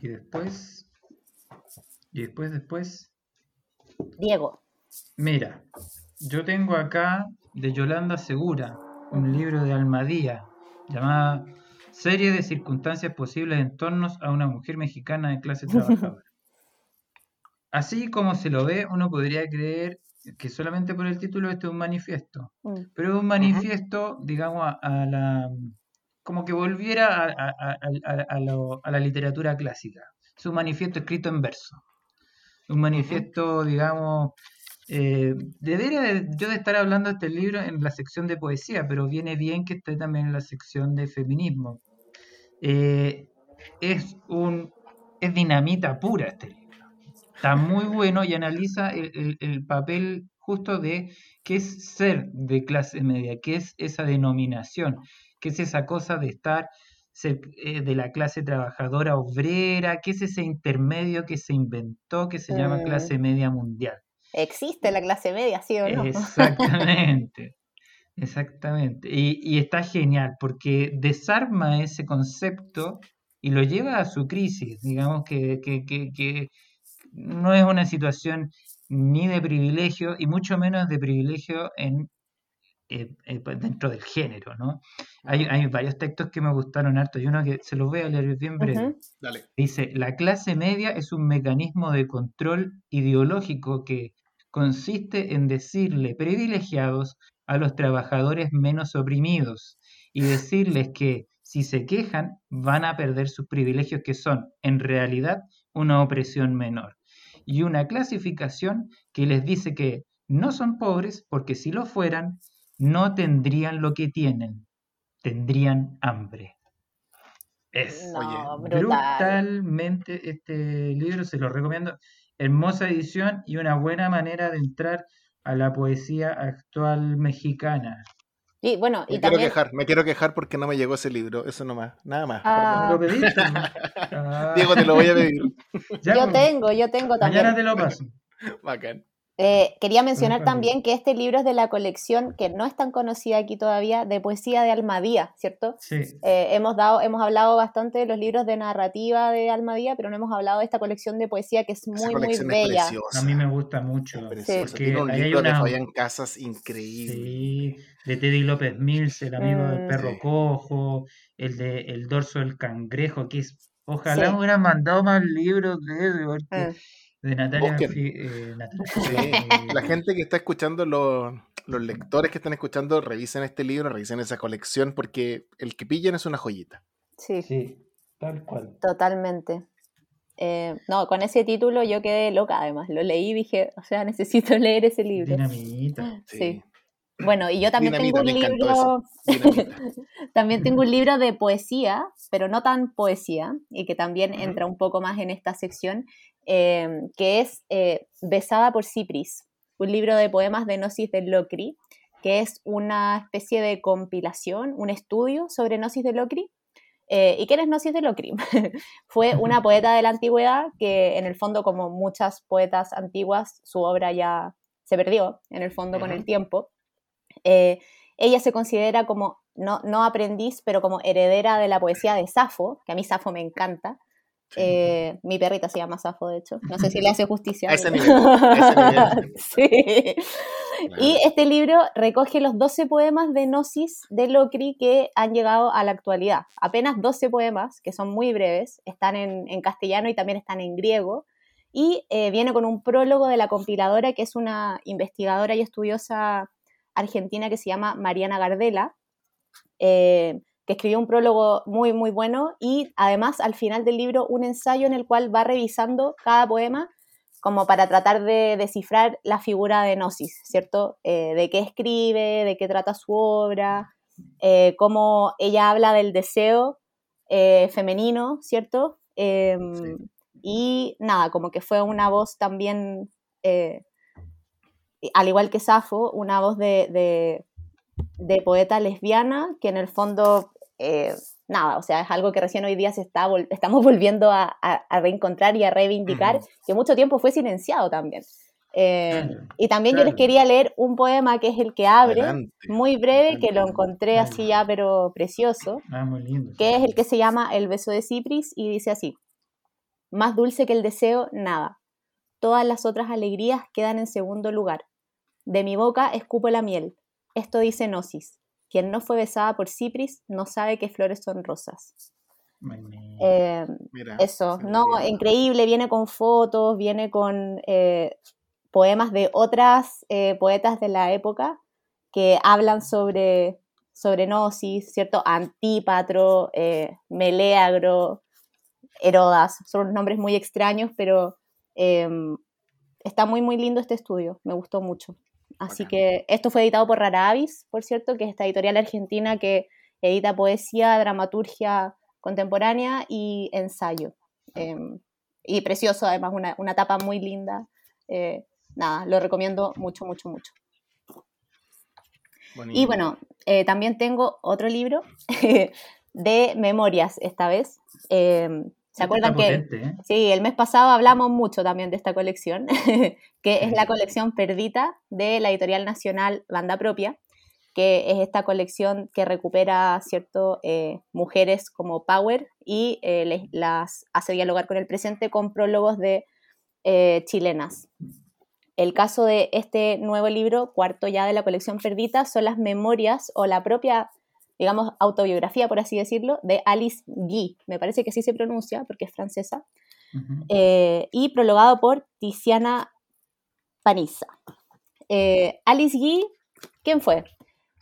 Y después. Y después, después. Diego. Mira, yo tengo acá de Yolanda Segura, un libro de Almadía, llamada Serie de circunstancias posibles en torno a una mujer mexicana de clase trabajadora. [LAUGHS] Así como se lo ve, uno podría creer que solamente por el título este es un manifiesto, Mm, pero es un manifiesto, digamos, a, a la como que volviera a, a- a- a- a lo- a la literatura clásica. Es un manifiesto escrito en verso. Un manifiesto, digamos, eh, debería de- yo de estar hablando de este libro en la sección de poesía, pero viene bien que esté también en la sección de feminismo. Eh, es un es dinamita pura este libro. Está muy bueno y analiza el, el- el papel justo de qué es ser de clase media, qué es esa denominación, qué es esa cosa de estar eh, de la clase trabajadora obrera, qué es ese intermedio que se inventó que se llama Mm. clase media mundial. ¿Existe la clase media, sí o no? [LAUGHS] Exactamente, exactamente. Y, y está genial porque desarma ese concepto y lo lleva a su crisis. Digamos que, que, que, que no es una situación ni de privilegio y mucho menos de privilegio en, eh, eh, pues, dentro del género, ¿no? Hay, hay varios textos que me gustaron harto y uno que se los voy a leer bien breve. Dale. Dice, la clase media es un mecanismo de control ideológico que consiste en decirle privilegiados a los trabajadores menos oprimidos y decirles que si se quejan van a perder sus privilegios que son en realidad una opresión menor. Y una clasificación que les dice que no son pobres porque si lo fueran no tendrían lo que tienen, tendrían hambre. Es No, Oye, brutal. brutalmente este libro, se lo recomiendo. Hermosa edición y una buena manera de entrar a la poesía actual mexicana. Y bueno, Me y quiero también quejar, me quiero quejar porque no me llegó ese libro, eso nomás, nada más. Ah. ¿Me lo. Ah, [LAUGHS] Diego, te lo voy a pedir. ya, yo pues, tengo, yo tengo también. Mañana te lo paso. Bacán. Eh, quería mencionar también que este libro es de la colección que no es tan conocida aquí todavía, de poesía de Almadía, ¿cierto? Sí. Eh, hemos, dado, hemos hablado bastante de los libros de narrativa de Almadía, pero no hemos hablado de esta colección de poesía que es muy, muy bella. A mí me gusta mucho. Es sí. Tiene un libro de Fabián Casas increíble. Sí, de Teddy López Mills, el amigo del mm. perro cojo, el de El dorso del cangrejo, que es... Ojalá hubieran mandado más libros de eso, porque... Mm de Natalia. Eh, la gente que está escuchando, los, lectores que están escuchando, revisen este libro, revisen esa colección, porque el que pillen es una joyita. Sí. Sí, tal cual. Totalmente. Eh, no, con ese título yo quedé loca, además. Lo leí y dije, o sea, [LAUGHS] necesito leer ese libro. Dinamita. Sí. Bueno, y yo también tengo un libro. [LAUGHS] también tengo un [LAUGHS] libro de poesía, pero no tan poesía, y que también entra un poco más en esta sección, Em, que es eh, Besada por Cipris, un libro de poemas de Gnosis de Locri, que es una especie de compilación, un estudio sobre Gnosis de Locri. Eh, ¿Y quién es Gnosis de Locri? [LAUGHS] Fue una [LAUGHS] poeta de la antigüedad que en el fondo, como muchas poetas antiguas, su obra ya se perdió en el fondo con el tiempo. Eh, ella se considera como, no, no aprendiz, pero como heredera de la poesía de Safo, que a mí Safo me encanta, eh, mi perrita se llama Safo, de hecho. No sé si le hace justicia. [LAUGHS] A ese nivel. [LAUGHS] sí. Y este libro recoge los 12 poemas de Gnosis de Locri que han llegado a la actualidad. Apenas 12 poemas, que son muy breves, están en, castellano y también están en griego. Y eh, viene con un prólogo de la compiladora, que es una investigadora y estudiosa argentina que se llama Mariana Gardela. Eh, que escribió un prólogo muy, muy bueno y además al final del libro un ensayo en el cual va revisando cada poema como para tratar de descifrar la figura de Gnosis, ¿cierto? Eh, de qué escribe, de qué trata su obra, eh, cómo ella habla del deseo eh, femenino, ¿cierto? Y nada, como que fue una voz también, al igual que Safo, una voz de, de poeta lesbiana que en el fondo eh, nada, o sea, es algo que recién hoy día se está estamos [LAUGHS] volviendo a, reencontrar y a reivindicar, que mucho tiempo fue silenciado también. Eh, y también yo les quería leer un poema que es el que abre, muy breve, que lo encontré así ya, pero precioso, ah, que es el que se llama El beso de Cipris y dice así, más dulce que el deseo, nada. Todas las otras alegrías quedan en segundo lugar. De mi boca escupo la miel. Esto dice Gnosis. Quien no fue besada por Cipris no sabe qué flores son rosas. Eh, eso, no, increíble, viene con fotos, viene con eh, poemas de otras eh, poetas de la época que hablan sobre, sobre Gnosis, ¿cierto? Antípatro, Meleagro, Herodas, son nombres muy extraños, pero está muy, muy lindo este estudio, me gustó mucho. Así que esto fue editado por Rara Avis, por cierto, que es esta editorial argentina que edita poesía, dramaturgia contemporánea y ensayo. Em, y precioso, además, una, una tapa muy linda. Eh, nada, lo recomiendo mucho, mucho, mucho. Y bueno, eh, también tengo otro libro [LAUGHS] de memorias esta vez. ¿Se acuerdan que ¿eh? sí, el mes pasado hablamos mucho también de esta colección, [LAUGHS] que es la colección Perdita de la editorial nacional Banda Propia, que es esta colección que recupera cierto eh, mujeres como Power y eh, las hace dialogar con el presente con prólogos de chilenas. El caso de este nuevo libro, cuarto ya de la colección Perdita, son las memorias o la propia digamos, autobiografía, por así decirlo, de Alice Guy, me parece que así se pronuncia porque es francesa, eh, y prologado por Tiziana Panizza. Eh, Alice Guy, ¿quién fue?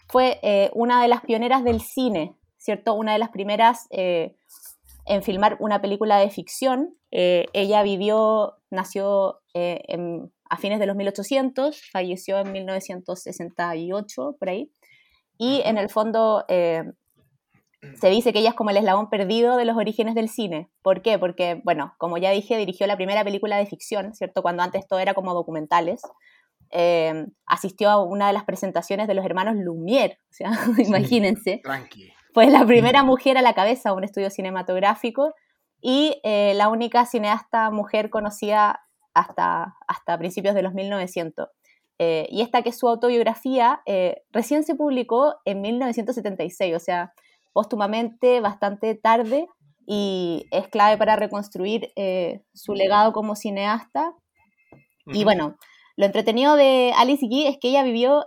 Fue eh, una de las pioneras del cine, ¿cierto? Una de las primeras en filmar una película de ficción. ella vivió, nació a fines de los 1800, falleció en 1968, por ahí. Y en el fondo eh, se dice que ella es como el eslabón perdido de los orígenes del cine. ¿Por qué? Porque, bueno, como ya dije, dirigió la primera película de ficción, ¿cierto? Cuando antes todo era como documentales. Eh, asistió a una de las presentaciones de los hermanos Lumière, o sea, [LAUGHS] imagínense. Tranqui. Fue la primera mujer a la cabeza de un estudio cinematográfico y eh, la única cineasta mujer conocida hasta, hasta principios de los 1900. Eh, y esta que es su autobiografía eh, recién se publicó en 1976, o sea, póstumamente, bastante tarde, y es clave para reconstruir eh, su legado como cineasta. Y bueno, lo entretenido de Alice Guy es que ella vivió,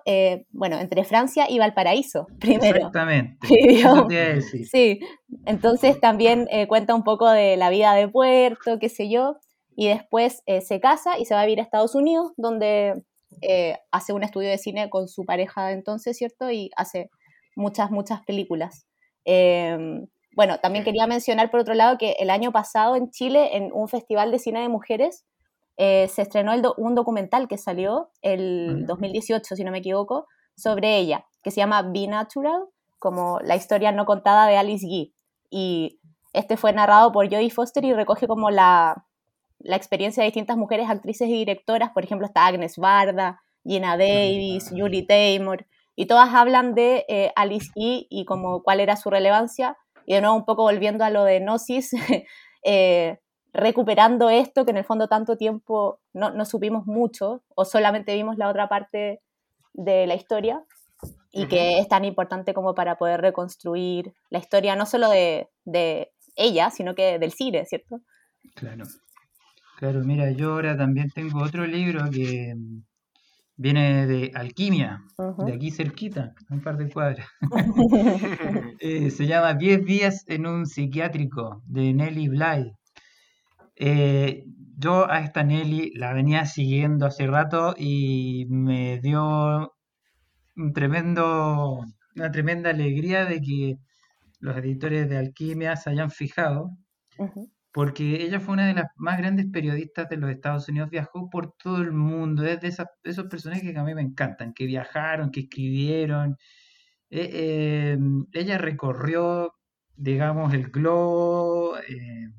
bueno, entre Francia y Valparaíso, [LAUGHS] primero. Exactamente. [LAUGHS] Sí, entonces también cuenta un poco de la vida de Puerto, qué sé yo, y después se casa y se va a vivir a Estados Unidos, donde eh, hace un estudio de cine con su pareja entonces, ¿cierto? Y hace muchas, muchas películas. Em, bueno, también quería mencionar por otro lado que el año pasado en Chile, en un festival de cine de mujeres, eh, se estrenó un documental que salió el 2018, si no me equivoco, sobre ella, que se llama Be Natural, como la historia no contada de Alice Guy. Y este fue narrado por Jodie Foster y recoge como la, la experiencia de distintas mujeres actrices y directoras, por ejemplo está Agnes Varda, Gina Davis, Julie Taymor, y todas hablan de eh, Alice E y como cuál era su relevancia, y de nuevo un poco volviendo a lo de Gnosis, [LAUGHS] eh, recuperando esto que en el fondo tanto tiempo no, no, supimos mucho o solamente vimos la otra parte de la historia y que es tan importante como para poder reconstruir la historia no solo de, de ella, sino que del cine, ¿cierto? Claro. Claro, mira, yo ahora también tengo otro libro que mm, viene de Alquimia, de aquí cerquita, un par de cuadras. [LAUGHS] [LAUGHS] Eh, se llama Diez días en un psiquiátrico, de Nelly Bly. Eh, yo a esta Nelly la venía siguiendo hace rato y me dio un tremendo, una tremenda alegría de que los editores de Alquimia se hayan fijado porque ella fue una de las más grandes periodistas de los Estados Unidos, viajó por todo el mundo, es de, esos personajes que a mí me encantan, que viajaron, que escribieron. Eh, em, ella recorrió, digamos, el globo, eh,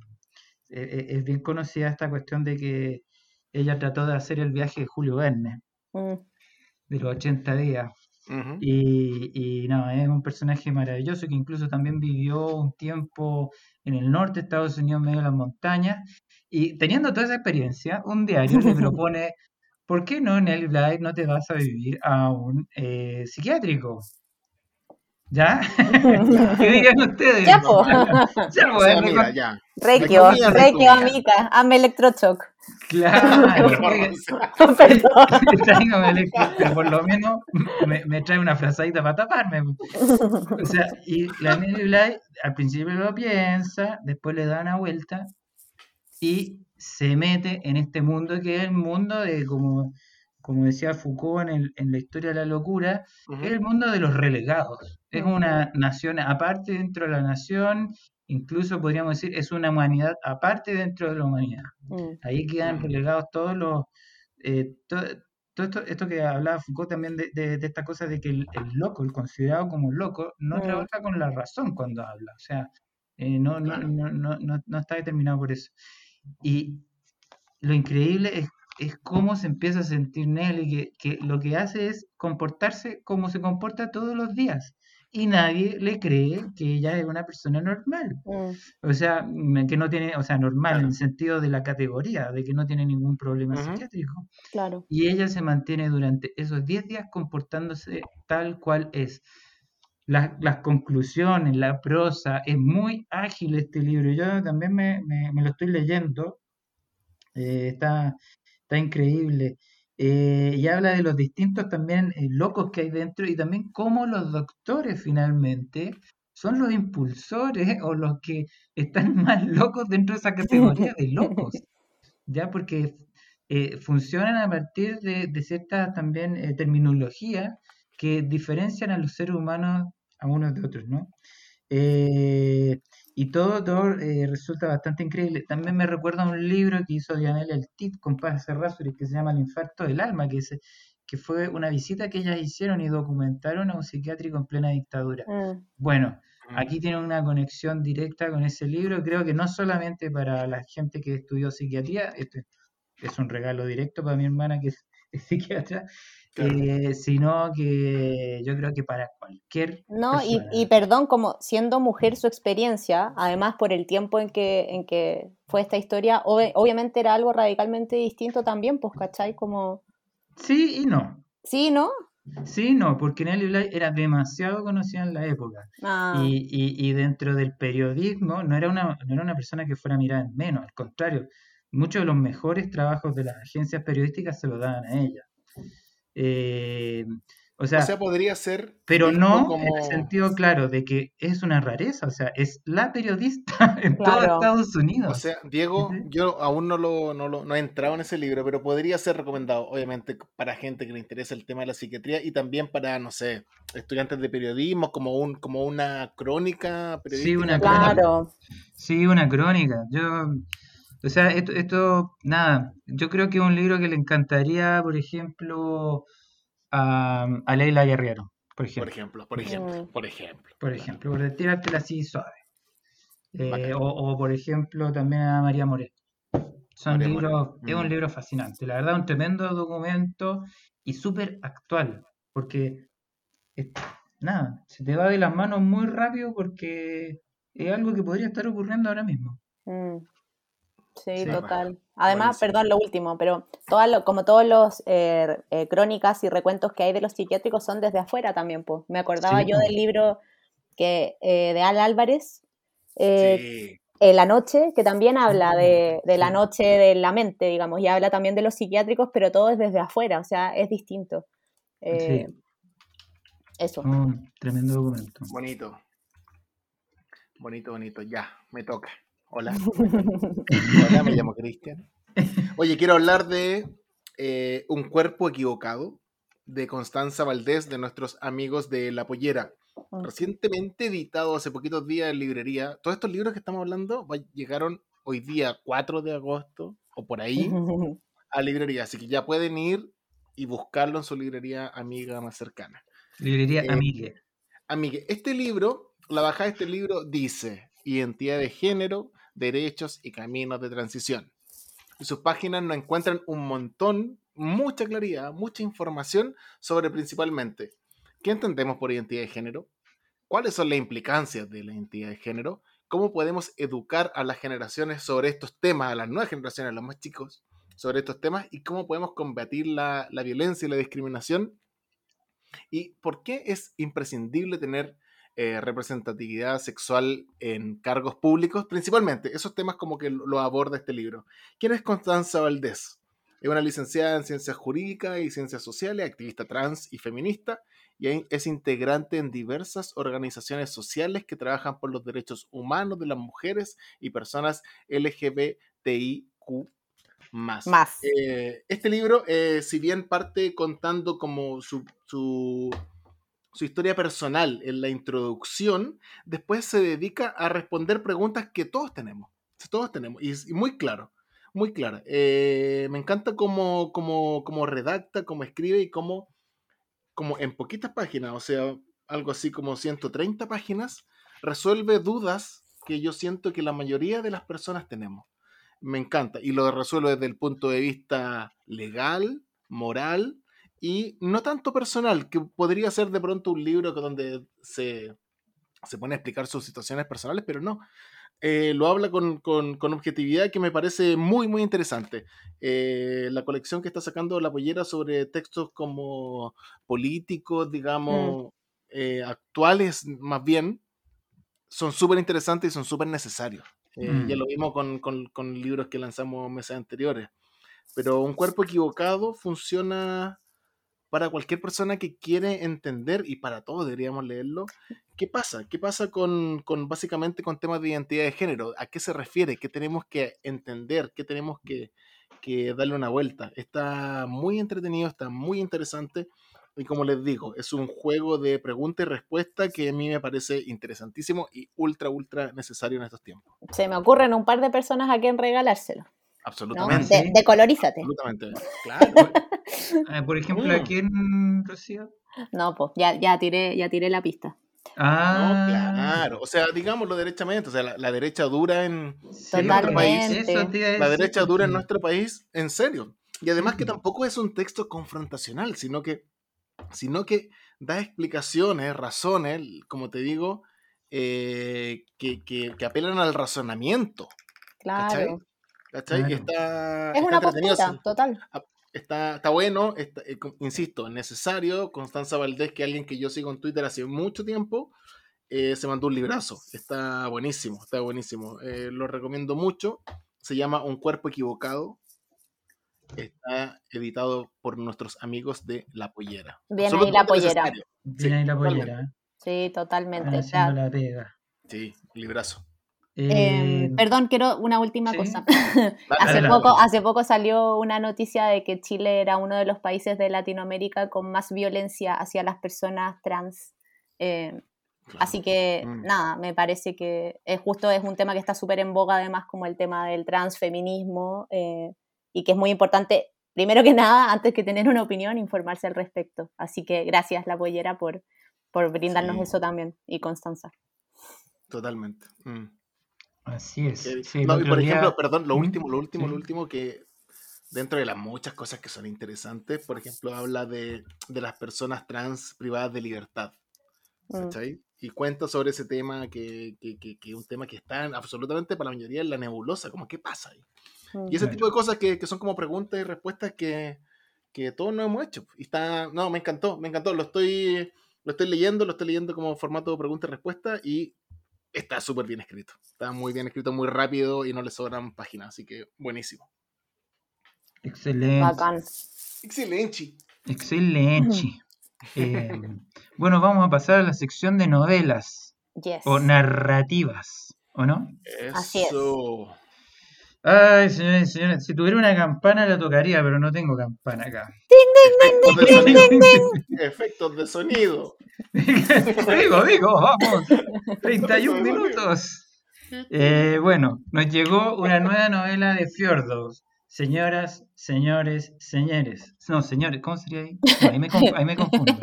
e, e, es bien conocida esta cuestión de que ella trató de hacer el viaje de Julio Verne, mm. de los 80 días. Y, y, no, es un personaje maravilloso que incluso también vivió un tiempo en el norte de Estados Unidos, en medio de las montañas. Y teniendo toda esa experiencia, un diario le [LAUGHS] propone, ¿por qué no, Nelly Bly, no te vas a vivir a un eh, psiquiátrico? ¿Ya? [LAUGHS] ¿Qué dirían ustedes? Ya, [LAUGHS] po. ya, po, eh, ya. Requio, Requio, amiga, hazme electrochoc. Claro, [LAUGHS] por lo menos me, me, trae una frazadita para taparme. O sea, y la Nelly Bly al principio lo piensa, después le da una vuelta y se mete en este mundo que es el mundo de, como, como decía Foucault en, el, en la historia de la locura, es el mundo de los relegados. Es una nación aparte dentro de la nación, incluso podríamos decir, es una humanidad aparte dentro de la humanidad. Mm. Ahí quedan relegados todos los... Eh, todo esto, esto, que hablaba Foucault también de, de, esta cosa de que el, loco, el considerado como loco, no mm. trabaja con la razón cuando habla, o sea, eh, no, no, no, no, no, está determinado por eso. Y lo increíble es, es cómo se empieza a sentir Nelly, que, que lo que hace es comportarse como se comporta todos los días y nadie le cree que ella es una persona normal. Mm. O sea, que no tiene, o sea, normal en el sentido de la categoría, de que no tiene ningún problema psiquiátrico. Claro. Y ella se mantiene durante esos 10 días comportándose tal cual es. las conclusiones, la prosa, es muy ágil este libro. Yo también me, me, lo estoy leyendo. Eh, está, está increíble. Eh, y habla de los distintos también eh, locos que hay dentro y también cómo los doctores finalmente son los impulsores o los que están [LAUGHS] más locos dentro de esa categoría de locos, [LAUGHS] ya porque eh, funcionan a partir de, de cierta también terminología que diferencian a los seres humanos a unos de otros, ¿no? Y todo, todo eh, resulta bastante increíble. También me recuerda un libro que hizo Dianela El Tit con Paz Serrazuri que se llama El infarto del alma, que, que fue una visita que ellas hicieron y documentaron a un psiquiátrico en plena dictadura. Mm. Bueno, aquí tiene una conexión directa con ese libro. Creo que no solamente para la gente que estudió psiquiatría, este es un regalo directo para mi hermana que [LAUGHS] psiquiatra, eh, sino que yo creo que para cualquier No, y, perdón, como siendo mujer su experiencia, además por el tiempo en que, en que fue esta historia, obvi- obviamente era algo radicalmente distinto también, pues, ¿cachai? Como, Sí y no. sí, ¿no? Sí y no, porque Nelly Bly era demasiado conocida en la época. Ah, Y, y, y dentro del periodismo no era una, no era una persona que fuera mirada en menos, al contrario, muchos de los mejores trabajos de las agencias periodísticas se los daban a ella. Eh, o sea, O sea, podría ser pero no en como... el sentido claro de que es una rareza, o sea, es la periodista [LAUGHS] en todo Claro. Estados O Unidos. sea, Diego, yo aún no lo, no lo no he entrado en ese libro, pero podría ser recomendado, obviamente, para gente que le interesa el tema de la psiquiatría y también para, no sé, estudiantes de periodismo, como un, como una crónica periodística. una por ejemplo. claro. Sí, una crónica. Yo, o sea, esto, esto, nada, yo creo que es un libro que le encantaría, por ejemplo, a, a Leila Guerrero, por Por ejemplo. ejemplo, por ejemplo, Mm. por ejemplo. Por ejemplo, por tirártela así suave. Eh, o, o, por ejemplo, también a María Moret. Son María libros, es un Mm. libro fascinante, la verdad, un tremendo documento y súper actual, porque es- nada, se te va de las manos muy rápido porque es algo que podría estar ocurriendo ahora mismo. Mm. Sí, Sí. total. Además, Buenísimo. perdón, lo último, pero todas lo- como todos los eh, eh, crónicas y recuentos que hay de los psiquiátricos son desde afuera también, pues. Me acordaba Sí, yo del libro que eh, de Al Álvarez, eh, Sí, eh, La Noche, que también habla de, de la noche de la mente, digamos, y habla también de los psiquiátricos, pero todo es desde afuera, o sea, es distinto. Eh, Eso. Un tremendo documento. bonito. Bonito, bonito. Ya, me toca. Hola. [LAUGHS] Hola, me llamo Cristian. Oye, quiero hablar de eh, Un cuerpo equivocado de Constanza Valdés, de nuestros amigos de La Pollera. Recientemente editado hace poquitos días en librería. Todos estos libros que estamos hablando llegaron hoy día 4 de agosto o por ahí [LAUGHS] a librería. Así que ya pueden ir y buscarlo en su librería amiga más cercana. Librería Eh, Amigue. Amigue, este libro, la bajada de este libro dice identidad de género, derechos y caminos de transición. Y sus páginas nos encuentran un montón, mucha claridad, mucha información sobre principalmente qué entendemos por identidad de género, cuáles son las implicancias de la identidad de género, cómo podemos educar a las generaciones sobre estos temas, a las nuevas generaciones, a los más chicos, sobre estos temas y cómo podemos combatir la, la violencia y la discriminación y por qué es imprescindible tener eh, representatividad sexual en cargos públicos, principalmente esos temas como que lo aborda este libro. ¿Quién es Constanza Valdés? Es una licenciada en Ciencias Jurídicas y Ciencias Sociales, activista trans y feminista, y es integrante en diversas organizaciones sociales que trabajan por los derechos humanos de las mujeres y personas LGBTIQ más. Más. Eh, este libro, eh, si bien parte contando como su, su, su historia personal en la introducción, después se dedica a responder preguntas que todos tenemos. Todos tenemos, y, es- muy claro, muy clara. Eh, me encanta cómo, cómo, cómo redacta, cómo escribe y cómo, como en poquitas páginas, o sea, algo así como 130 páginas, resuelve dudas que yo siento que la mayoría de las personas tenemos. Me encanta. Y lo resuelve desde el punto de vista legal, moral y no tanto personal, que podría ser de pronto un libro donde se, se pone a explicar sus situaciones personales, pero no. Eh, lo habla con, con- con objetividad que me parece muy, muy interesante. Eh, la colección que está sacando La Pollera sobre textos como políticos, digamos, eh, actuales más bien, son súper interesantes y son súper necesarios. Mm. Ya lo vimos con, con- con libros que lanzamos meses anteriores. Pero un cuerpo equivocado funciona para cualquier persona que quiere entender, y para todos deberíamos leerlo, [LAUGHS] ¿qué pasa? ¿Qué pasa con, con básicamente con temas de identidad de género? ¿A qué se refiere? ¿Qué tenemos que entender? ¿Qué tenemos que, que darle una vuelta? Está muy entretenido, está muy interesante. Y como les digo, es un juego de pregunta y respuesta que a mí me parece interesantísimo y ultra, ultra necesario en estos tiempos. Se me ocurren un par de personas a quien regalárselo. ¿No? Absolutamente. De, decolorízate. Absolutamente. Claro. [LAUGHS] Ah, por ejemplo, Mm. ¿a quién, Rocío? No, pues ya, ya, tiré, ya tiré la pista. No, Ah, claro. O sea, digámoslo derechamente. O sea, la, la derecha dura en, sí, en nuestro país. Eso La derecha dura en nuestro país, en serio. Y además que tampoco es un texto confrontacional, sino que, sino que da explicaciones, razones, como te digo, eh, que, que, que, apelan al razonamiento. Claro. ¿Cachai? Está, es una postura, total. Ah, está, está bueno, está, eh, insisto, es necesario. Constanza Valdés, que es alguien que yo sigo en Twitter hace mucho tiempo, eh, se mandó un librazo. Está buenísimo, está buenísimo. Eh, lo recomiendo mucho. Se llama Un cuerpo equivocado. Está editado por nuestros amigos de La Pollera. Bien ahí La Pollera. Bien ahí La Pollera. Sí, totalmente. la pega. Sí, librazo. Eh, perdón, quiero una última cosa. [LAUGHS] hace, poco, hace poco salió una noticia de que Chile era uno de los países de Latinoamérica con más violencia hacia las personas trans. Eh, así que mm. nada, me parece que es justo es un tema que está súper en boga además como el tema del transfeminismo eh, y que es muy importante, primero que nada, antes que tener una opinión, informarse al respecto. Así que gracias La Pollera por, por brindarnos eso también y Constanza. Totalmente. Mm. Así es. no, y por ejemplo, perdón, lo último, lo último, lo último que dentro de las muchas cosas que son interesantes, por ejemplo, habla de, de las personas trans privadas de libertad. Mm. Y cuenta sobre ese tema que, que, que, que, es un tema que está absolutamente para la mayoría en la nebulosa, como qué pasa ahí. Mm. Y ese tipo de cosas que, son como preguntas y respuestas que, todos no hemos hecho. Y está, no, me encantó, me encantó, lo estoy, lo estoy leyendo, lo estoy leyendo como formato de pregunta y respuesta y está súper bien escrito. Está muy bien escrito, muy rápido y no le sobran páginas, así que buenísimo. Excelente. Excelente. Excelente. Eh, bueno, vamos a pasar a la sección de novelas o narrativas, ¿o no? Eso. Ay, señores y señores, si tuviera una campana la tocaría, pero no tengo campana acá. Efectos de sonido. [LAUGHS] digo, digo, vamos. 31 minutos. Eh, bueno, nos llegó una nueva novela de Fjordos. Señoras, señores, señores. No, señores, ¿cómo sería ahí? ahí, me confundo,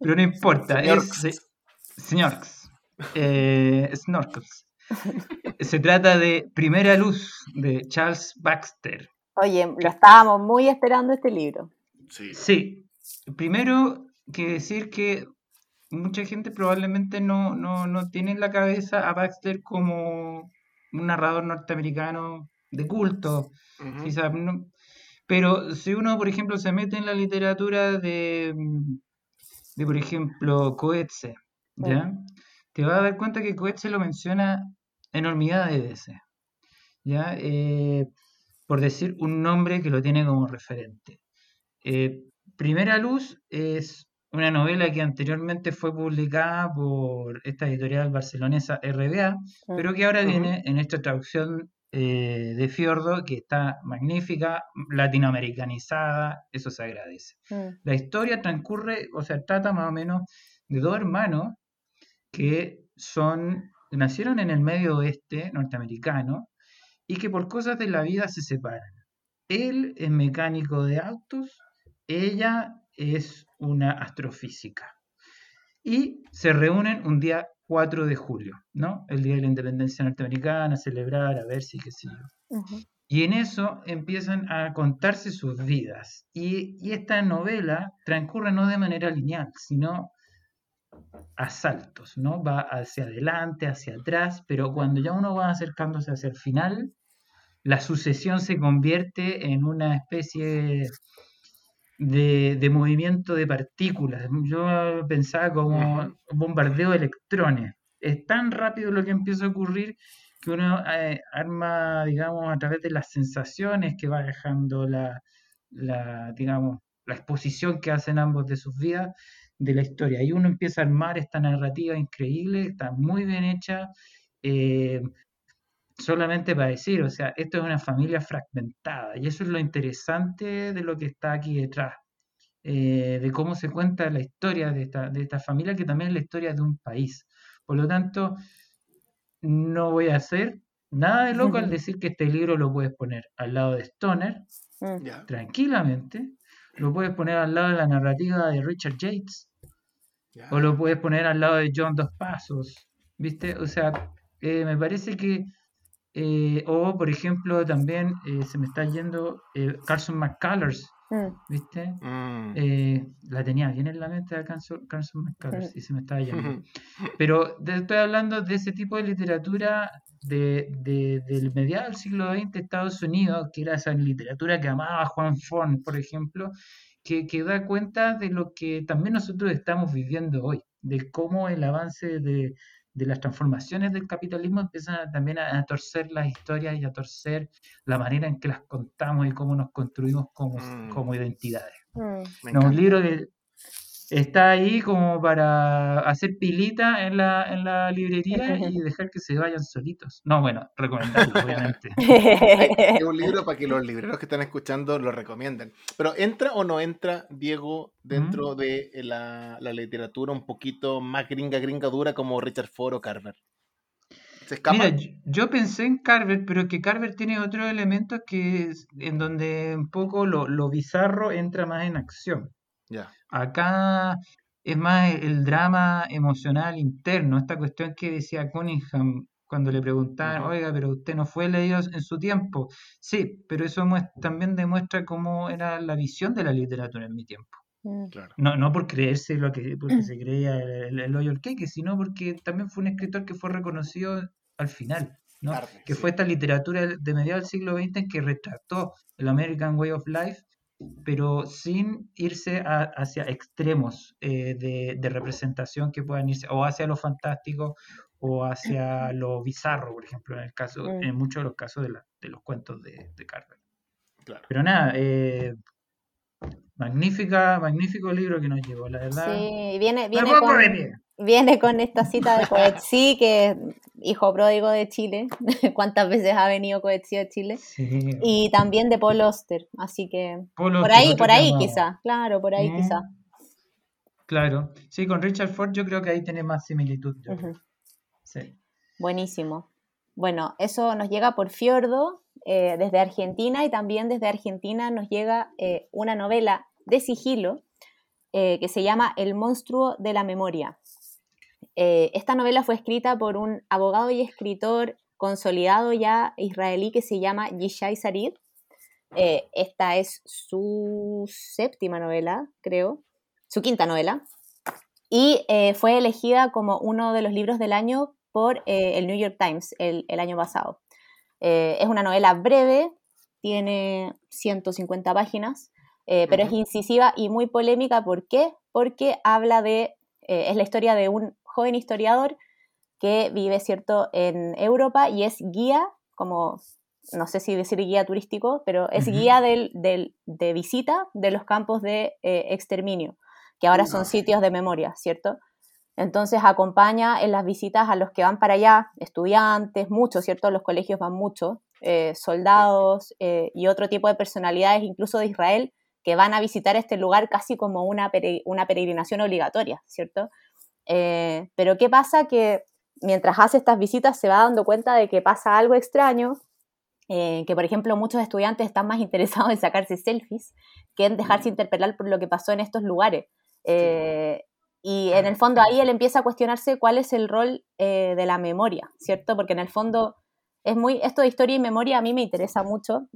Pero no importa. Es, señores. Eh, snorkels. [LAUGHS] Se trata de Primera Luz de Charles Baxter. Oye, lo estábamos muy esperando este libro. Sí. Sí. Primero que decir que mucha gente probablemente no, no, tiene en la cabeza a Baxter como un narrador norteamericano de culto. pero si uno, por ejemplo, se mete en la literatura de, de por ejemplo, Coetze, ¿ya? Te vas a dar cuenta que Coetze lo menciona enormidad de veces. ¿ya? Eh, por decir un nombre que lo tiene como referente. Eh, Primera Luz es una novela que anteriormente fue publicada por esta editorial barcelonesa RBA, mm. pero que ahora viene en esta traducción eh, de Fiordo, que está magnífica, latinoamericanizada, eso se agradece. Mm. La historia transcurre, o sea, trata más o menos de dos hermanos que son, nacieron en el medio oeste norteamericano y que por cosas de la vida se separan. Él es mecánico de autos, ella es una astrofísica. Y se reúnen un día 4 de julio, ¿no? El Día de la Independencia Norteamericana, a celebrar, a ver si qué sé yo. Y en eso empiezan a contarse sus vidas. Y, y, esta novela transcurre no de manera lineal, sino a saltos, ¿no? Va hacia adelante, hacia atrás, pero cuando ya uno va acercándose hacia el final, la sucesión se convierte en una especie de, movimiento de partículas. Yo pensaba como un bombardeo de electrones. Es tan rápido lo que empieza a ocurrir que uno eh, arma, digamos, a través de las sensaciones que va dejando la, digamos, la exposición que hacen ambos de sus vidas de la historia. Y uno empieza a armar esta narrativa increíble, está muy bien hecha. Eh, solamente para decir, o sea, esto es una familia fragmentada y eso es lo interesante de lo que está aquí detrás, eh, de cómo se cuenta la historia de esta, de esta familia, que también es la historia de un país. Por lo tanto, no voy a hacer nada de loco al decir que este libro lo puedes poner al lado de Stoner, mm. tranquilamente, lo puedes poner al lado de la narrativa de Richard Yates, o lo puedes poner al lado de John Dos Pasos, ¿viste? O sea, eh, me parece que eh, o, por ejemplo, también eh, se me está yendo eh, Carson McCullers. ¿Viste? Mm. la tenía bien en la mente de Carson, McCullers y se me estaba yendo. [LAUGHS] Pero estoy hablando de ese tipo de literatura de, del mediado del siglo XX Estados Unidos, que era esa literatura que amaba Juan Fon, por ejemplo, que, que da cuenta de lo que también nosotros estamos viviendo hoy, de cómo el avance de de las transformaciones del capitalismo empiezan también a, torcer las historias y a torcer la manera en que las contamos y cómo nos construimos como, mm. como identidades. Mm. un libro de, está ahí como para hacer pilita en la, en la librería y [LAUGHS] dejar que se vayan solitos. No, bueno, recomendarlo, obviamente. [LAUGHS] es un libro para que los [LAUGHS] libreros que están escuchando lo recomienden. Pero ¿entra o no entra, Diego, dentro de la, literatura un poquito más gringa, gringa dura como Richard Ford o Carver? ¿Se escapa? Mira, yo pensé en Carver, pero que Carver tiene otros elementos que es en donde un poco lo, lo bizarro entra más en acción. Acá es más el drama emocional interno, esta cuestión que decía Cunningham cuando le preguntaban, oiga, pero usted no fue leído en su tiempo. Sí, pero eso también demuestra cómo era la visión de la literatura en mi tiempo. Mm. No, no por creerse lo que porque se creía el, el, Loyal Cake, sino porque también fue un escritor que fue reconocido al final, ¿no? que fue esta literatura de mediados del siglo XX en que retrató el American Way of Life pero sin irse hacia extremos eh, de, representación que puedan irse o hacia lo fantástico o hacia lo bizarro, por ejemplo, en el caso, mm. en muchos de los casos de, los cuentos de, de Carver. Pero nada, eh, magnífica, magnífico libro que nos llegó, la verdad. Sí, viene, viene, con, viene con esta cita de Coetzee, que hijo pródigo de Chile, [LAUGHS] cuántas veces ha venido Coetzee de Chile, y también de Paul Oster, así que por ahí, por ahí quizá, claro, por ahí quizá. Claro, sí, con Richard Ford yo creo que ahí tiene más similitud. sí. Buenísimo. Bueno, eso nos llega por Fiordo eh, desde Argentina y también desde Argentina nos llega eh, una novela de sigilo eh, que se llama El monstruo de la memoria. Eh, esta novela fue escrita por un abogado y escritor consolidado ya israelí que se llama Yishai Sarid. Eh, esta es su séptima novela, creo, su quinta novela, y eh, fue elegida como uno de los libros del año por el New York Times el, el año pasado. es una novela breve, tiene 150 páginas, pero es incisiva y muy polémica. ¿Por qué? Porque habla de, es la historia de un joven historiador que vive, ¿cierto?, en Europa y es guía, como, no sé si decir guía turístico, pero es guía de visita de los campos de eh, exterminio, que ahora son sitios de memoria, ¿cierto? Entonces acompaña en las visitas a los que van para allá, estudiantes, muchos, ¿cierto? Los colegios van muchos, eh, soldados eh, y otro tipo de personalidades, incluso de Israel, que van a visitar este lugar casi como una, una peregrinación obligatoria, ¿cierto? Eh, pero ¿qué pasa? Que mientras hace estas visitas se va dando cuenta de que pasa algo extraño, eh, que por ejemplo muchos estudiantes están más [LAUGHS] interesados en sacarse selfies que en dejarse interpelar por lo que pasó en estos lugares. Eh, y en el fondo ahí él empieza a cuestionarse cuál es el rol de la memoria, ¿cierto? Porque en el fondo es muy, esto de historia y memoria a mí me interesa mucho.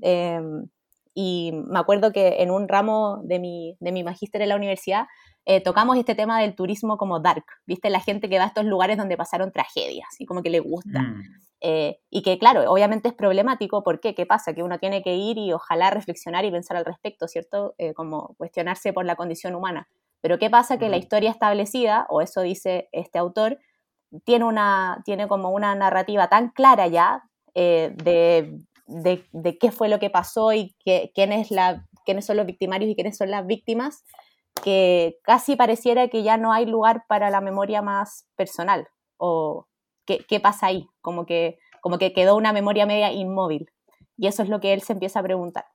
Y me acuerdo que en un ramo de mi, de mi magíster en la universidad eh, tocamos este tema del turismo como dark, ¿viste? La gente que va a estos lugares donde pasaron tragedias y como que le gusta. Mm. Eh, y que, claro, obviamente es problemático, ¿por qué? ¿Qué pasa? Que uno tiene que ir y ojalá reflexionar y pensar al respecto, ¿cierto? Eh, como cuestionarse por la condición humana. Pero ¿qué pasa? Que la historia establecida, o eso dice este autor, tiene, una, tiene como una narrativa tan clara ya de, de, qué fue lo que pasó y quién es la, quiénes son los victimarios y quiénes son las víctimas, que casi pareciera que ya no hay lugar para la memoria más personal. ¿O qué, qué pasa ahí? Como que, como que quedó una memoria media inmóvil. Y eso es lo que él se empieza a preguntar.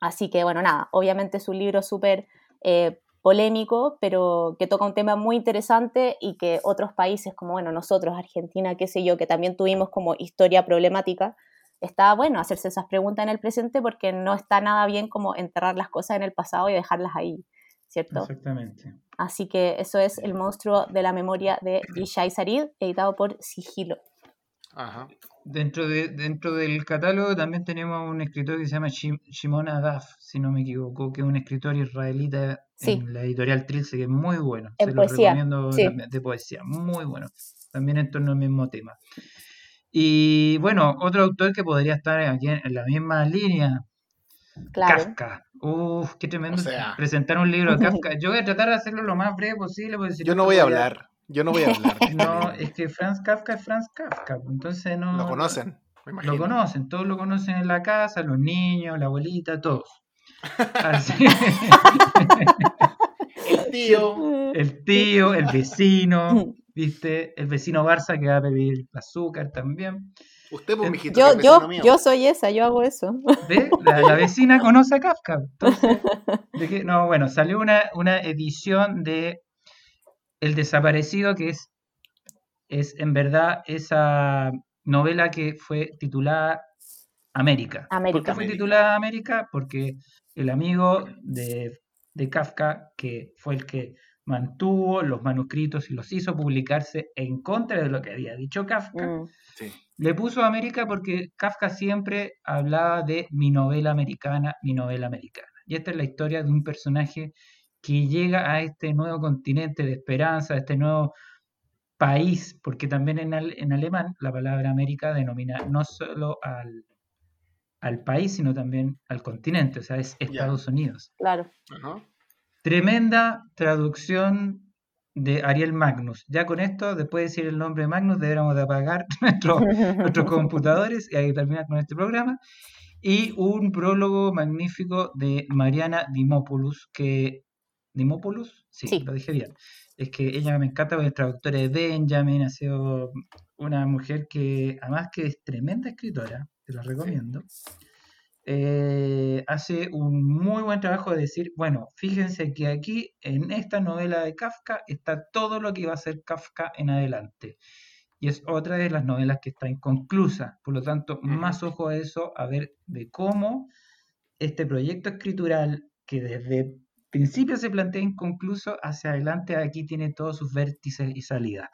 Así que, bueno, nada, obviamente es un libro súper eh, polémico, pero que toca un tema muy interesante y que otros países, como, bueno, nosotros, Argentina, qué sé yo, que también tuvimos como historia problemática, está bueno hacerse esas preguntas en el presente porque no está nada bien como enterrar las cosas en el pasado y dejarlas ahí ¿cierto? Exactamente. Así que eso es El monstruo de la memoria de Yishai Sarid, editado por Sigilo. Dentro, de, dentro del catálogo también tenemos un escritor que se llama Shimon Adaf, si no me equivoco, que es un escritor israelita en la editorial Trilce, que es muy bueno. En se poesía. Lo recomiendo de poesía, muy bueno. También en torno al mismo tema. Y bueno, otro autor que podría estar aquí en, la misma línea, Kafka. Uf, qué tremendo presentar un libro de [LAUGHS] Kafka. Yo voy a tratar de hacerlo lo más breve posible. Yo no voy a hablar. Yo no voy a [LAUGHS] hablar. no, es que Franz Kafka es Franz Kafka. Entonces no. Lo conocen. Lo conocen, todos lo conocen en la casa, los niños, la abuelita, todos. [LAUGHS] el tío. El tío, el vecino, ¿viste? El vecino Barça que va a pedir azúcar también. Usted, pues, mijito, yo, yo, yo soy esa, yo hago eso. La, vecina conoce a Kafka. no, bueno, salió una, una edición de El desaparecido, que es, es en verdad esa novela que fue titulada América. América. ¿Por qué fue titulada América? Porque el amigo de, Kafka, que fue el que mantuvo los manuscritos y los hizo publicarse en contra de lo que había dicho Kafka, mm. le puso América porque Kafka siempre hablaba de mi novela americana, mi novela americana. Y esta es la historia de un personaje que llega a este nuevo continente de esperanza, a este nuevo país, porque también en, en alemán la palabra América denomina no solo al, al país, sino también al continente, o sea, es Estados Unidos. Claro. Tremenda traducción de Ariel Magnus. Ya con esto, después de decir el nombre de Magnus, deberíamos de apagar [LAUGHS] [LAUGHS] nuestros computadores y ahí terminar con este programa. Y un prólogo magnífico de Mariana Dimopoulos, que... ¿Dimopoulos? Sí, lo dije bien. Es que ella me encanta porque es traductora de Benjamin, ha sido una mujer que, además que es tremenda escritora, te lo recomiendo. Eh, hace un muy buen trabajo de decir, bueno, fíjense que aquí en esta novela de Kafka está todo lo que iba a ser Kafka en adelante. Y es otra de las novelas que está inconclusa. Por lo tanto, más ojo a eso, a ver de cómo este proyecto escritural que desde principio se plantea inconcluso, hacia adelante aquí tiene todos sus vértices y salidas.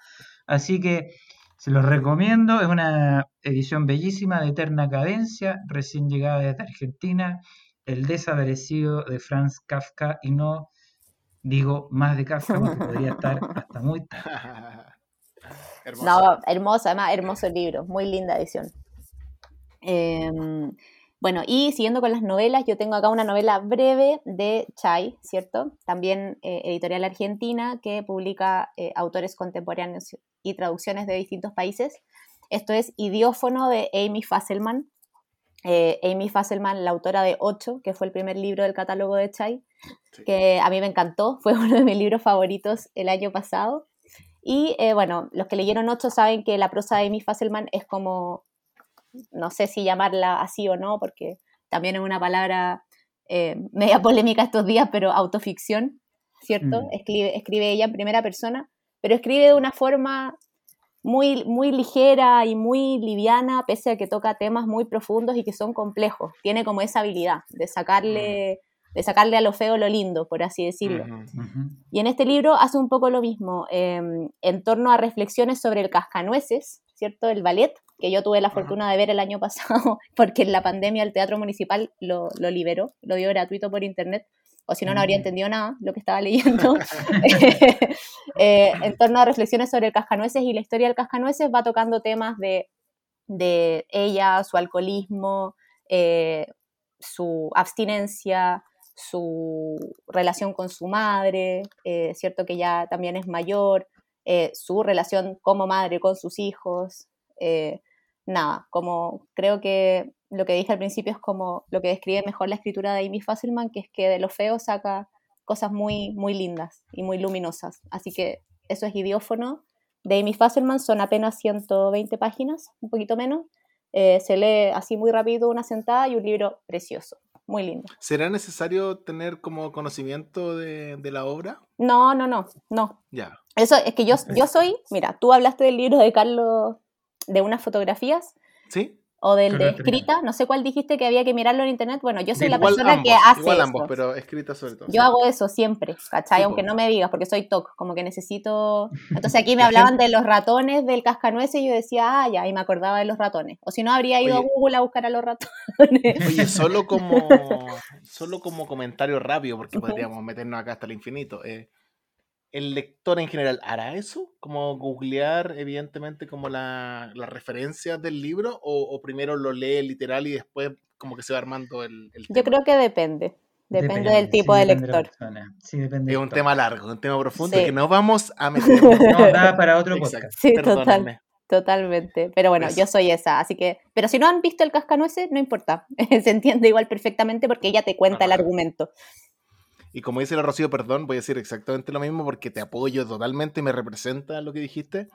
Así que se los recomiendo, es una edición bellísima de eterna cadencia, recién llegada desde Argentina, El desaparecido de Franz Kafka, y no digo más de Kafka porque podría estar hasta muy tarde. [LAUGHS] No, hermoso, además hermoso libro, muy linda edición. Em, bueno, y siguiendo con las novelas, yo tengo acá una novela breve de Chai, ¿cierto? También eh, editorial argentina que publica eh, autores contemporáneos y traducciones de distintos países. Esto es Idiófono de Amy Fasselman. Eh, Amy Fasselman, la autora de Ocho, que fue el primer libro del catálogo de Chai, que a mí me encantó, [LAUGHS] fue uno de mis libros favoritos el año pasado. Y eh, bueno, los que leyeron Ocho saben que la prosa de Amy Fasselman es como, no sé si llamarla así o no, porque también es una palabra eh, media polémica estos días, pero autoficción, ¿cierto? Mm. Escribe, escribe ella en primera persona pero escribe de una forma muy, muy ligera y muy liviana, pese a que toca temas muy profundos y que son complejos. Tiene como esa habilidad de sacarle, de sacarle a lo feo lo lindo, por así decirlo. Y en este libro hace un poco lo mismo, em, en torno a reflexiones sobre el cascanueces, ¿cierto? El ballet, que yo tuve la fortuna de ver el año [LAUGHS] pasado, porque en la pandemia el Teatro Municipal lo, lo liberó, lo dio gratuito por internet o si no, no habría entendido nada lo que estaba leyendo, [LAUGHS] eh, en torno a reflexiones sobre el cascanueces y la historia del cascanueces va tocando temas de, ella, su alcoholismo, eh, su abstinencia, su relación con su madre, eh, cierto que ya también es mayor, su relación como madre con sus hijos, nada, como creo que lo que dije al principio es como lo que describe mejor la escritura de Amy Fasselman, que es que de lo feo saca cosas muy, muy lindas y muy luminosas. Así que eso es idiófono de Amy Fasselman, son apenas 120 páginas, un poquito menos. Eh, se lee así muy rápido una sentada y un libro precioso, muy lindo. ¿Será necesario tener como conocimiento de, la obra? No, no, no, no. Ya. Eso es que yo, yo soy, mira, tú hablaste del libro de Carlos, de unas fotografías. Sí o del de escrita, no sé cuál dijiste que había que mirarlo en internet. Bueno, yo soy la persona que hace igual ambos, pero escrita sobre todo. Yo hago eso siempre, ¿cachai? Aunque no me digas, porque soy TOC, como que necesito... [LAUGHS] Entonces aquí me hablaban de los ratones del cascanueces y yo decía, ah, ya, y me acordaba de los ratones. O si no, habría ido a Google a buscar a los ratones. [LAUGHS] Oye, solo como, solo como comentario rápido, porque podríamos meternos acá hasta el infinito. Eh, ¿El lector en general hará eso? ¿Como googlear, evidentemente, como las la referencias del libro? O, primero lo lee literal y después como que se va armando el, Yo creo que depende. Depende, del tipo de lector. sí, depende es un tema largo, un tema profundo que no vamos a meter. [LAUGHS] no, nada para otro podcast. Sí, total, totalmente. Pero bueno, yo soy esa, así que... Pero si no han visto el cascanueces, no importa. [LAUGHS] se entiende igual perfectamente porque ella te cuenta el argumento. Y como dice el Rocío, perdón, voy a decir exactamente lo mismo porque te apoyo totalmente, me representa lo que dijiste.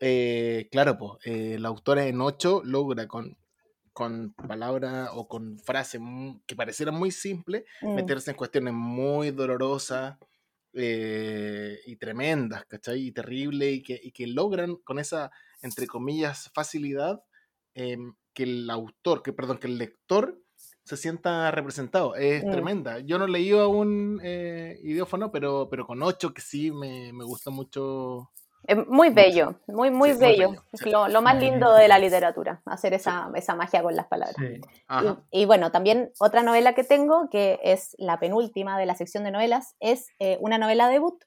Eh, claro, pues, la autora en 8 logra con, con palabras o con frases que parecieran muy simples mm. meterse en cuestiones muy dolorosas eh, y tremendas, ¿cachai? Y terribles y que, y que logran con esa, entre comillas, facilidad em, que el autor, que perdón, que el lector se sienta representado. Es tremenda. Yo no leí aún eh, Idiófono, pero, pero con ocho que sí me, me gusta mucho. Es muy bello, muy, muy bello. lo, más lindo de la literatura, hacer esa, esa magia con las palabras. Y, bueno, también otra novela que tengo, que es la penúltima de la sección de novelas, es eh, una novela debut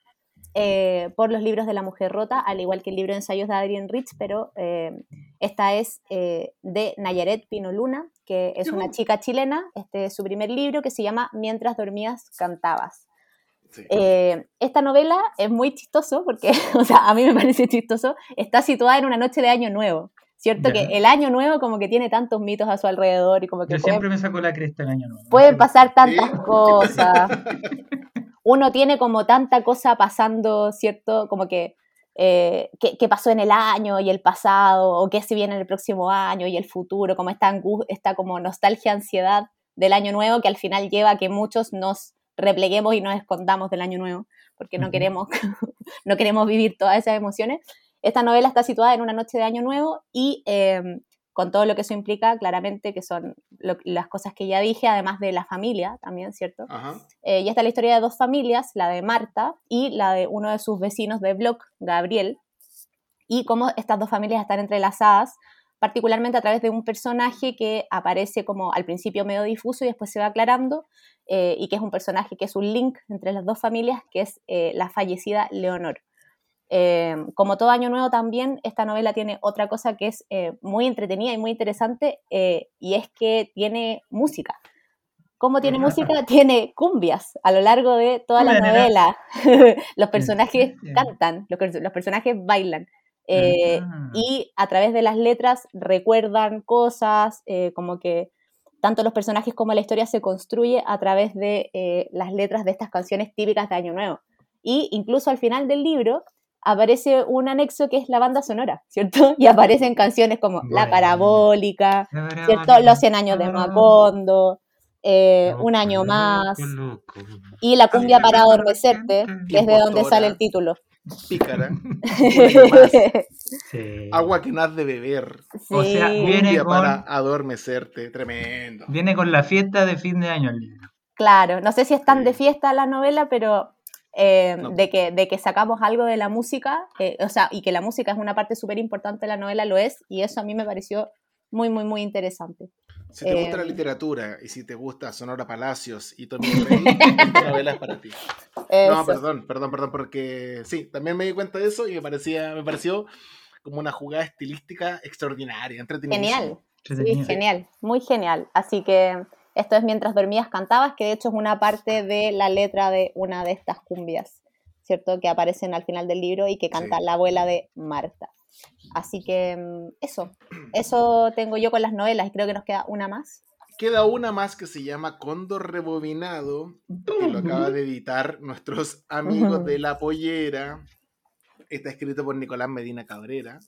eh, por los libros de la mujer rota, al igual que el libro de ensayos de Adrienne Rich, pero eh, esta es eh, de Nayaret Pino Luna, que es una chica chilena. Este es su primer libro que se llama Mientras dormías cantabas. esta novela es muy chistoso porque, [LAUGHS] o sea, a mí me parece chistoso, está situada en una noche de Año Nuevo. ¿Cierto? Que el año nuevo como que tiene tantos mitos a su alrededor y como que... Yo siempre me saco la cresta el año nuevo. Pueden pasar tantas cosas. [LAUGHS] uno tiene como tanta cosa pasando, ¿cierto? Como que eh, qué, pasó en el año y el pasado, o qué se viene en el próximo año y el futuro, como esta, esta como nostalgia, ansiedad del año nuevo que al final lleva a que muchos nos repleguemos y nos escondamos del año nuevo, porque no, queremos, [LAUGHS] no queremos vivir todas esas emociones. Esta novela está situada en una noche de año nuevo y em, con todo lo que eso implica, claramente, que son las cosas que ya dije, además de la familia también, ¿cierto? Eh, y esta es la historia de dos familias, la de Marta y la de uno de sus vecinos de blog, Gabriel, y cómo estas dos familias están entrelazadas, particularmente a través de un personaje que aparece como al principio medio difuso y después se va aclarando, eh, y que es un personaje que es un link entre las dos familias, que es eh, la fallecida Leonor. Eh, como todo año nuevo también, esta novela tiene otra cosa que es eh, muy entretenida y muy interesante eh, y es que tiene música. ¿Cómo tiene música? [LAUGHS] Tiene cumbias a lo largo de toda la novela. [LAUGHS] los personajes cantan, los, personajes bailan. Ah. Y a través de las letras recuerdan cosas, como que tanto los personajes como la historia se construye a través de las letras de estas canciones típicas de Año Nuevo. Y incluso al final del libro aparece un anexo que es la banda sonora, ¿cierto? [LAUGHS] Y aparecen canciones como La Parabólica, ¿cierto? Los 100 años de Macondo, eh, Un año más, y La cumbia para adormecerte, que es de donde sale el título. Pícara. [LAUGHS] Agua que no has de beber. O sea, viene con... para adormecerte, tremendo. Viene con la fiesta de fin de año el libro. Claro, no sé si están de fiesta la novela, pero eh, de, que, de que sacamos algo de la música, eh, o sea, y que la música es una parte súper importante de la novela, lo es, y eso a mí me pareció muy, muy, muy interesante. Si te gusta la eh, literatura y si te gusta Sonora Palacios y Tommy Rey, [LAUGHS] esta novela es para ti. No, perdón, perdón, perdón, porque sí, también me di cuenta de eso y me, parecía, me pareció como una jugada estilística extraordinaria, entretenida. Genial, sí, genial, muy genial. Así que esto es Mientras dormías cantabas, que de hecho es una parte de la letra de una de estas cumbias, ¿cierto? Que aparecen al final del libro y que canta la abuela de Marta. Así que mm, eso, eso tengo yo con las novelas y creo que nos queda una más. Queda una más que se llama Cóndor Rebobinado, que lo acaba de editar nuestros amigos de La Pollera. Está escrito por Nicolás Medina Cabrera.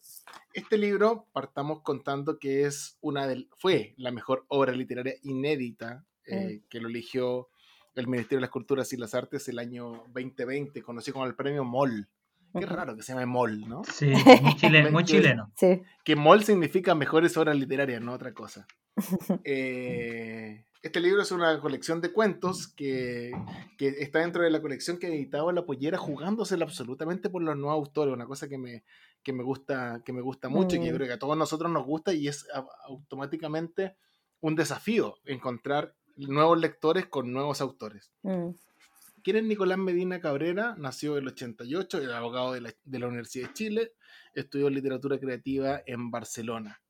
Este libro, partamos contando que es una del, fue la mejor obra literaria inédita eh, que lo eligió el Ministerio de las Culturas y las Artes el año 2020, conocido como el premio MOL. Qué raro que se llame MOL, ¿no? Sí, [LAUGHS] muy chileno. muy chileno. Sí. Que MOL significa mejores obras literarias, no otra cosa. [LAUGHS] Eh, este libro es una colección de cuentos que, que, está dentro de la colección que editaba La Pollera, jugándosela absolutamente por los nuevos autores, una cosa que me, que me, gusta, que me gusta mucho y que Mm. creo que a todos nosotros nos gusta y es a- automáticamente un desafío encontrar nuevos lectores con nuevos autores. Mm. ¿Quién es Nicolás Medina Cabrera? Nació en el 88, es abogado de la, de la Universidad de Chile, estudió literatura creativa en Barcelona.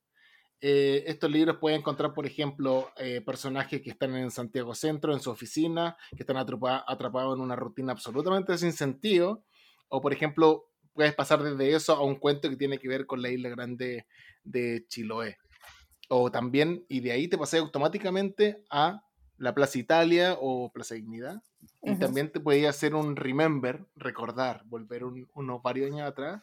Eh, estos libros pueden encontrar, por ejemplo, eh, personajes que están en Santiago Centro, en su oficina, que están atrapa- atrapados en una rutina absolutamente sin sentido, o por ejemplo, puedes pasar desde eso a un cuento que tiene que ver con la isla grande de Chiloé. O también, y de ahí te pasé automáticamente a la Plaza Italia o Plaza Dignidad. Y Ujú. también te podía hacer un remember, recordar, volver un- unos varios años atrás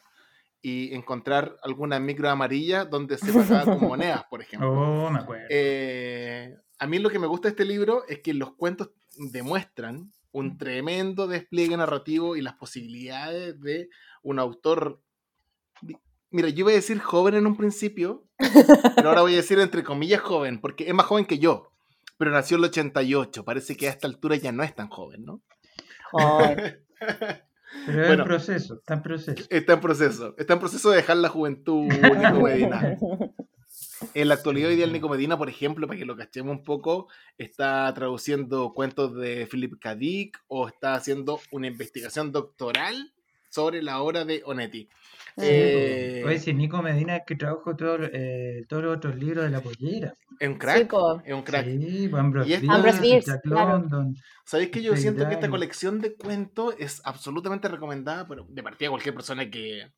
y encontrar alguna micro amarilla donde se pagaba con [LAUGHS] monedas, por ejemplo. Oh, me acuerdo. Eh, a mí lo que me gusta de este libro es que los cuentos demuestran un tremendo despliegue narrativo y las posibilidades de un autor. Mira, yo iba a decir joven en un principio, pero ahora voy a decir entre comillas joven, porque es más joven que yo, pero nació en el 88. Parece que a esta altura ya no es tan joven, ¿no? Joder. [LAUGHS] Pero es bueno. en proceso, está en proceso. Está en proceso, está en proceso de dejar la juventud, Nico [LAUGHS] Medina. En la actualidad, hoy día el Nico Medina, por ejemplo, para que lo cachemos un poco, está traduciendo cuentos de Philip K. Dick o está haciendo una investigación doctoral sobre la obra de Onetti. Eh, Oye, si Nico Medina es que trabajo todo, eh, todos los otros libros de la pollera. es un crack, es un crack. Sí, Ambrose Y es- Bierce, Ambrose Bierce, Jack claro. London. ¿Sabéis que yo siento que esta colección de cuentos es absolutamente recomendada pero de partida a cualquier persona que,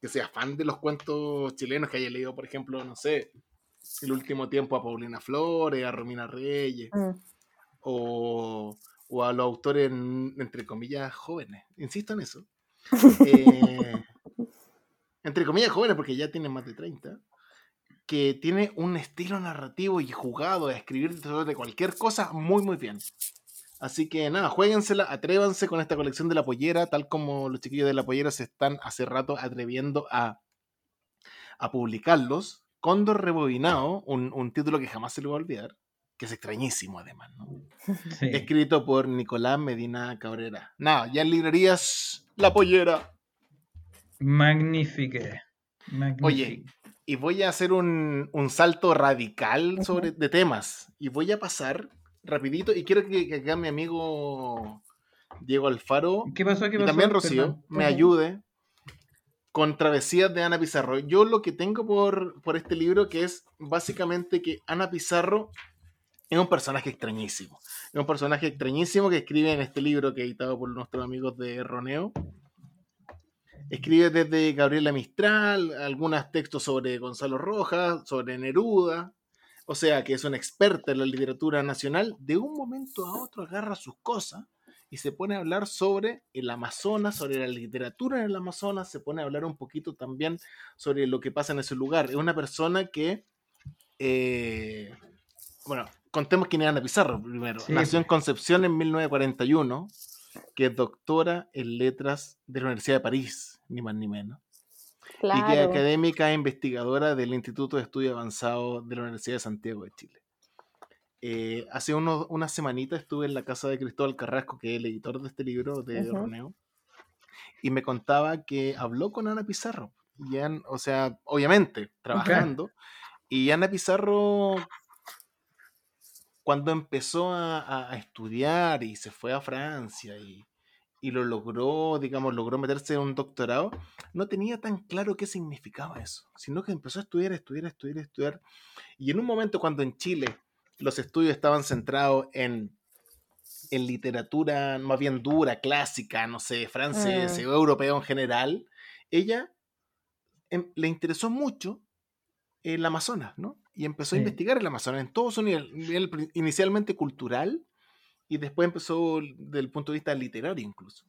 que sea fan de los cuentos chilenos, que haya leído, por ejemplo, no sé, el último tiempo a Paulina Flores, a Romina Reyes, Mm. o, o a los autores, en- entre comillas, jóvenes. Insisto en eso. [LAUGHS] Eh, entre comillas, jóvenes, porque ya tienen más de 30. Que tiene un estilo narrativo y jugado a escribir sobre cualquier cosa muy, muy bien. Así que nada, jueguensela, atrévanse con esta colección de la pollera, tal como los chiquillos de la pollera se están hace rato atreviendo a, a publicarlos. Cóndor Rebobinado, un, un título que jamás se le va a olvidar, que es extrañísimo además, ¿no? Sí. Escrito por Nicolás Medina Cabrera. Nada, ya en librerías, la pollera. Magnífica. Oye, y voy a hacer un, un salto radical sobre, de temas. Y voy a pasar rapidito, y quiero que, que acá mi amigo Diego Alfaro ¿qué pasó? ¿Qué y también Rocío Perdón. me ayude con Travesías de Ana Pizarro. Yo lo que tengo por, por este libro que es básicamente que Ana Pizarro es un personaje extrañísimo. Es un personaje extrañísimo que escribe en este libro que he editado por nuestros amigos de Roneo. Escribe desde Gabriela Mistral, algunos textos sobre Gonzalo Rojas, sobre Neruda. O sea, que es una experta en la literatura nacional. De un momento a otro agarra sus cosas y se pone a hablar sobre el Amazonas, sobre la literatura en el Amazonas, se pone a hablar un poquito también sobre lo que pasa en ese lugar. Es una persona que, eh, bueno, contemos quién es Ana Pizarro primero. Sí. Nació en Concepción en 1941, que es doctora en letras de la Universidad de París, ni más ni menos. Y que es académica e investigadora del Instituto de Estudio Avanzado de la Universidad de Santiago de Chile. Eh, hace unos, unas semanitas estuve en la casa de Cristóbal Carrasco, que es el editor de este libro de Ujú. Roneo, y me contaba que habló con Ana Pizarro. Y o sea, obviamente, trabajando. Y Ana Pizarro, cuando empezó a- a estudiar y se fue a Francia y, y lo logró, digamos, logró meterse en un doctorado, no tenía tan claro qué significaba eso, sino que empezó a estudiar, estudiar, estudiar, estudiar. Y en un momento cuando en Chile los estudios estaban centrados en, en literatura más bien dura, clásica, no sé, francés Mm. o europeo en general, ella em- le interesó mucho el Amazonas, ¿no? Y empezó a investigar el Amazonas en todo su nivel, inicialmente cultural y después empezó desde el punto de vista literario incluso.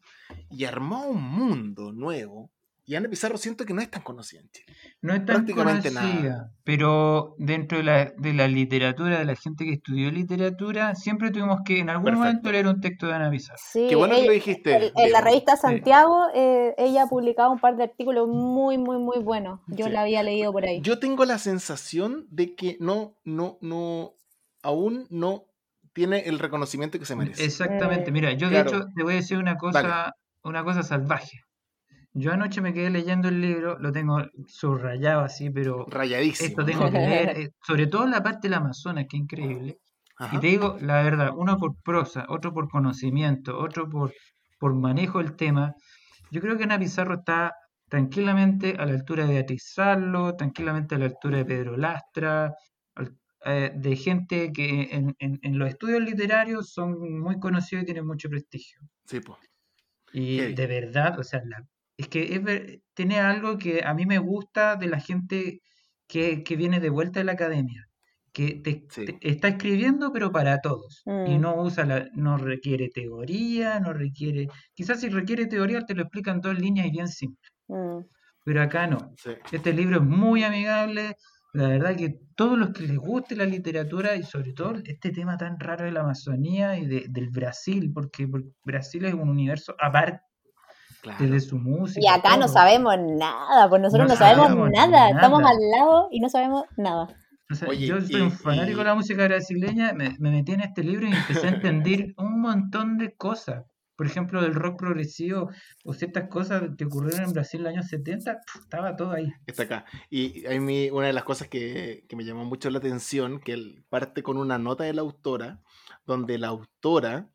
Y armó un mundo nuevo Y Ana Pizarro siento que no es tan conocida en Chile. No es tan Prácticamente conocida, nada. pero dentro de la, de la literatura, de la gente que estudió literatura, siempre tuvimos que en algún momento Perfecto. leer un texto de Ana Pizarro. Sí, Qué bueno que ella- lo dijiste. en, en la revista Santiago, eh, ella ha publicado un par de artículos muy, muy, muy buenos. Yo Sí. la había leído por ahí. Yo tengo la sensación de que no, no, no, aún no tiene el reconocimiento que se merece. Exactamente, mira, yo de Claro. hecho te voy a decir una cosa, una cosa salvaje. Yo anoche me quedé leyendo el libro, lo tengo subrayado así, pero Rayadísimo. esto tengo que leer, eh, sobre todo en la parte del Amazonas, que es increíble. Y te digo la verdad, uno por prosa, otro por conocimiento, otro por, por manejo del tema. Yo creo que Ana Pizarro está tranquilamente a la altura de Beatriz Sarlo, tranquilamente a la altura de Pedro Lastra, eh, de gente que en, en- en los estudios literarios son muy conocidos y tienen mucho prestigio. Sí, po. Y de verdad, o sea, la- es que es ver- tiene algo que a mí me gusta de la gente que, que viene de vuelta de la academia, que te, Sí. te- está escribiendo pero para todos y Mm. no usa la, no requiere teoría, no requiere, quizás si requiere teoría te lo explica en dos líneas y bien simple, Mm. pero acá no. Sí. Este libro es muy amigable, la verdad que todos los que les guste la literatura y sobre todo este tema tan raro de la Amazonía y de- del Brasil, porque, porque Brasil es un universo aparte Claro. desde su música. Y acá no sabemos nada, pues nosotros No no, sabemos, sabemos nada. Estamos al lado y no sabemos nada. O sea, Oye, yo soy y- un fanático y- de la música brasileña, me, me metí en este libro y empecé a [LAUGHS] entender un montón de cosas. Por ejemplo, del rock progresivo o ciertas cosas que ocurrieron en Brasil en los años 70, pf, estaba todo ahí. Está acá. Y a mí una de las cosas que, que me llamó mucho la atención, que él parte con una nota de la autora, donde la autora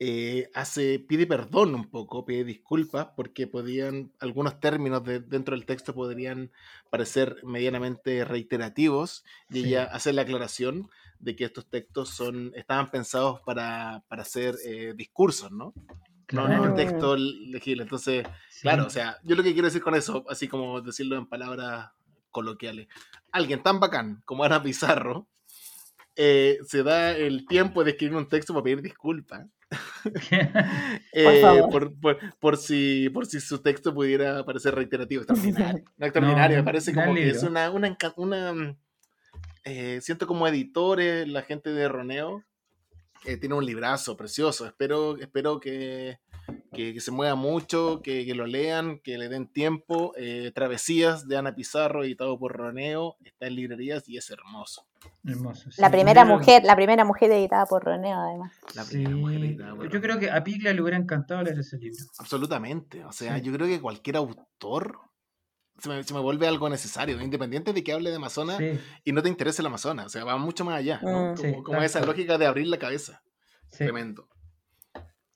eh, hace, pide perdón un poco, pide disculpas, porque podían, algunos términos de- dentro del texto podrían parecer medianamente reiterativos, y Sí. ella hace la aclaración de que estos textos son, estaban pensados para, para hacer eh, discursos, ¿no? No, no Claro, un texto legible. Entonces, sí. Claro, o sea, yo lo que quiero decir con eso, así como decirlo en palabras coloquiales, alguien tan bacán como Ana Pizarro eh, se da el tiempo de escribir un texto para pedir disculpas [LAUGHS] eh, por, por- por si, por si su texto pudiera parecer reiterativo, extraordinario. [LAUGHS] No, extraordinario, No, me parece como que es una, una, una, mm, eh, siento como editores, la gente de Roneo, eh, tiene un librazo precioso. Espero, espero que, que, que se mueva mucho, que, que lo lean, que le den tiempo. Eh, Travesías de Ana Pizarro, editado por Roneo, está en librerías y es hermoso. Hermoso. sí. La primera mujer, la primera mujer editada por Roneo, además. La sí, primera mujer editada por Yo creo que a Piglia le hubiera encantado leer ese libro. Absolutamente. O sea, Sí. yo creo que cualquier autor se me, se me vuelve algo necesario, independiente de que hable de Amazonas Sí, y no te interese el Amazonas. O sea, va mucho más allá, ¿no? Mm. Como, Sí, como tal esa lógica de abrir la cabeza. sí. Tremendo.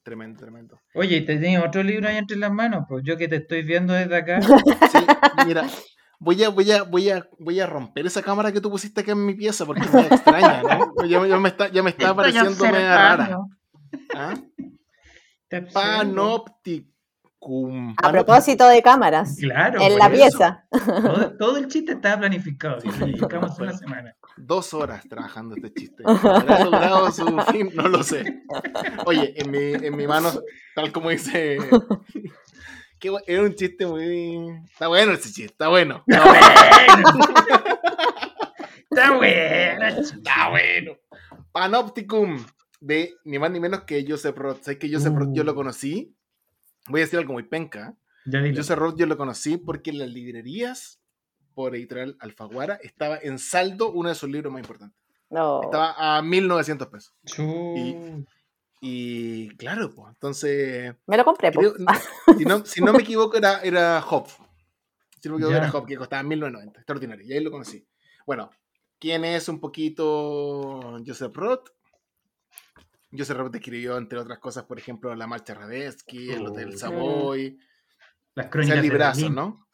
Tremendo, tremendo. Oye, ¿te tenías otro libro ahí entre las manos? Pues yo que te estoy viendo desde acá. [LAUGHS] Sí, mira, voy a, voy a, voy a, voy a romper esa cámara que tú pusiste acá en mi pieza porque es muy extraña, ¿no? [LAUGHS] Ya, ya me está, ya me está pareciendo media rara. ¿Ah? Te A propósito de cámaras, Claro, en la eso. pieza. Todo, todo el chiste estaba planificado. planificamos una semana. Dos horas trabajando este chiste. [LAUGHS] ¿Habrá logrado su fin? No lo sé. Oye, en mi, en mi mano, tal como dice. Qué era un chiste muy. Está bueno ese chiste, está bueno. Está bueno. Está bueno. Está bueno. Panopticum, de ni más ni menos que Joseph Roth. ¿Sabes que Joseph Roth yo lo Uh. conocí? Voy a decir algo muy penca. Ya dilo. Joseph Roth yo lo conocí porque en las librerías, por editorial Alfaguara, estaba en saldo uno de sus libros más importantes. No. Estaba a 1900 pesos. Chu. Y claro, pues, entonces, Me lo compré, creo- [LAUGHS] si, no, si no me equivoco, era, era Hop. Si no me equivoco, Ya. era Hop, que costaba 1990. Extraordinario. Y ahí lo conocí. Bueno, ¿quién es un poquito Joseph Roth? Joseph Roth escribió, entre otras cosas, por ejemplo, La Marcha Radetzky, El Hotel Oh. Savoy, Las crónicas de librazo, Berlín. ¿no?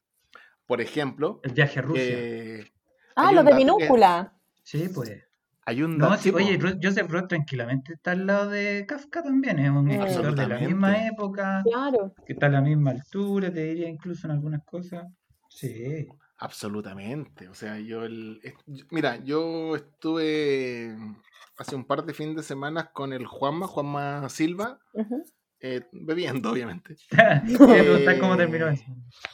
Por ejemplo, El viaje a Rusia. eh, Ah, un de que- minúscula. Sí, pues. hay un No, sí, oye, Joseph Roth tranquilamente está al lado de Kafka también. Es un escritor de la misma época, Claro. que está a la misma altura, te diría incluso en algunas cosas. Sí. Absolutamente. O sea, yo el. Mira, yo estuve hace un par de fines de semana con el Juanma, Juanma Silva, eh, bebiendo, obviamente. [LAUGHS] cómo terminó Eh, eso.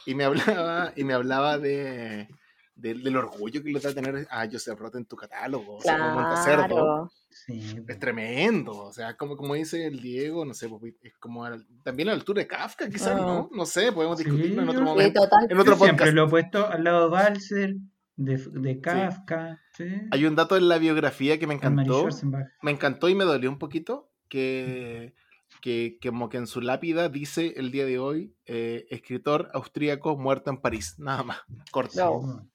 Y me hablaba, y me hablaba de, de- del orgullo que le da tener a Joseph Roth en tu catálogo. O sea, como. Claro. Sí, Es tremendo. O sea, como, como dice el Diego, no sé, pues, es como al- también a la altura de Kafka, quizás, Ah. ¿no? No sé, podemos Sí, discutirlo en otro yo- Sí, momento. total. En otro Yo siempre podcast. lo he puesto al lado de Balser, de, de Kafka, sí. Hay un dato en la biografía que me encantó. Me encantó y me dolió un poquito que, que, que como que en su lápida dice el día de hoy, eh, escritor austríaco muerto en París. Nada más. Corto. No.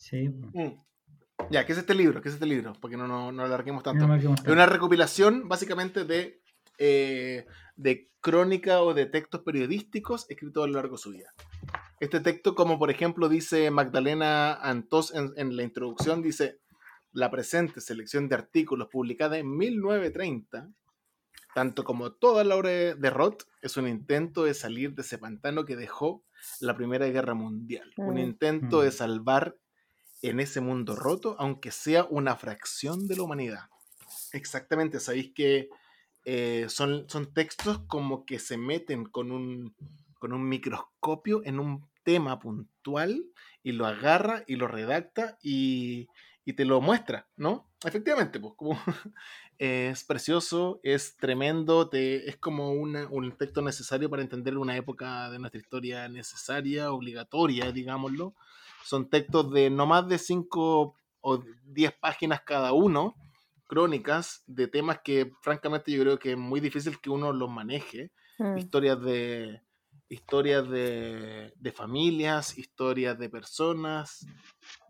Sí. Mm. Ya, ¿qué es este libro? ¿Qué es este libro? Porque no, no, no alarguemos tanto. Es una recopilación básicamente de, eh, de crónica o de textos periodísticos escritos a lo largo de su vida. Este texto, como por ejemplo dice Magdalena Antos en, en la introducción, dice, la presente selección de artículos publicada en 1930, tanto como toda la obra de de Roth, es un intento de salir de ese pantano que dejó la Primera Guerra Mundial. Un Mm. intento de Mm. salvar en ese mundo roto, aunque sea una fracción de la humanidad. Exactamente, sabéis que eh, son, son textos como que se meten con un, con un microscopio en un tema puntual y lo agarra y lo redacta y, y te lo muestra, ¿no? Efectivamente, pues como [LAUGHS] es precioso, es tremendo, te, es como una- un texto necesario para entender una época de nuestra historia necesaria, obligatoria, digámoslo. Son textos de no más de 5 o 10 páginas cada uno, crónicas de temas que francamente yo creo que es muy difícil que uno los maneje. Mm. Historias de historias de, de familias, historias de personas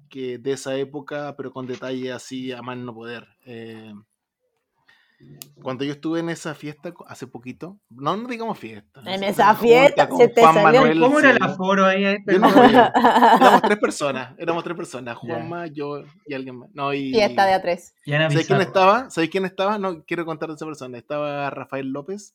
que de esa época, pero con detalle así a más no poder. Eh, cuando yo estuve en esa fiesta hace poquito, no, no digamos fiesta. En esa fiesta se te Juan salió Manuel ¿Cómo era el aforo ahí? no. [LAUGHS] Éramos tres personas, éramos tres personas. Juanma, yo y alguien más. No, y, Fiesta de A3. Y Ana ¿Sabéis quién Pizarro. estaba? ¿Sabéis quién estaba? No quiero contar de esa persona. Estaba Rafael López.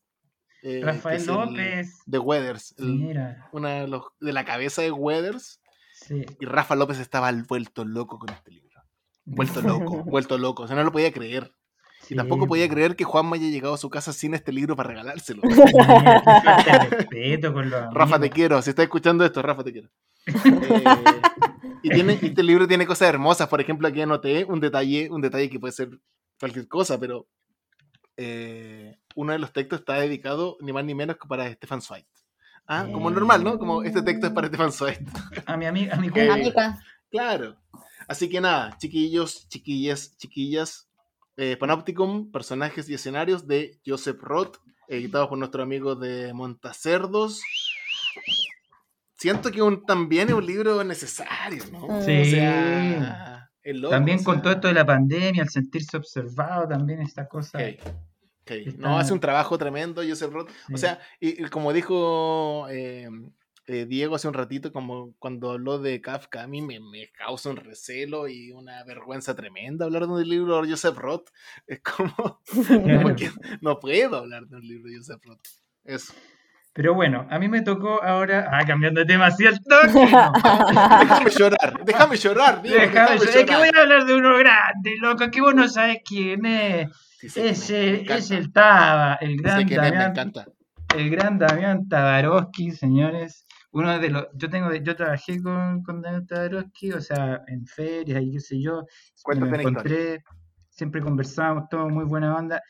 eh, Rafael el- López. de Weathers. el- Mira, una de, los, de la cabeza de Weathers. sí. Y Rafa López estaba vuelto loco con este libro. Vuelto [LAUGHS] loco, vuelto loco. O sea, no lo podía creer. Y tampoco podía po. creer que Juanma haya llegado a su casa sin este libro para regalárselo. [LAUGHS] Respeto con Rafa, te quiero. Si estás escuchando esto, Rafa, te quiero. [LAUGHS] Eh, y tiene, este libro tiene cosas hermosas. Por ejemplo, aquí anoté un detalle, un detalle que puede ser cualquier cosa, pero eh, uno de los textos está dedicado ni más ni menos que para Stefan Zweig. Ah, como normal, ¿no? Como este texto es para Stefan Zweig. A mi amiga, a mi [LAUGHS] Eh. Amiga. Claro. Así que nada, chiquillos, chiquillas, chiquillas, eh, Panopticum, personajes y escenarios de Joseph Roth, editados por nuestro amigo de Montacerdos. Siento que un, también es un libro necesario, ¿no? Sí. O sea, es loco, También o con todo esto de la pandemia, al sentirse observado, también esta cosa. ok, ok. Está- No, hace un trabajo tremendo Joseph Roth. Sí. O sea, y, y como dijo eh, eh, Diego hace un ratito, como cuando habló de Kafka, a mí me, me causa un recelo y una vergüenza tremenda hablar de un libro de Joseph Roth. [LAUGHS] Es como, como que [LAUGHS] no puedo hablar de un libro de Joseph Roth. Eso. Pero bueno, a mí me tocó ahora. Ah, cambiando de tema [LAUGHS] no. Déjame llorar, déjame llorar, Diego, Déjame, déjame es que voy llorar. a hablar de uno grande, loco, que vos no sabés quién es. Sí, es, me el, es el Taba, el gran me Damián, encanta. el gran Damián Tabarovsky, señores. Uno de los, yo tengo, yo trabajé con, con Damián Tabarovsky, o sea, en ferias y qué sé yo. Me Cuéntate historia. encontré, siempre conversábamos, todo muy buena onda.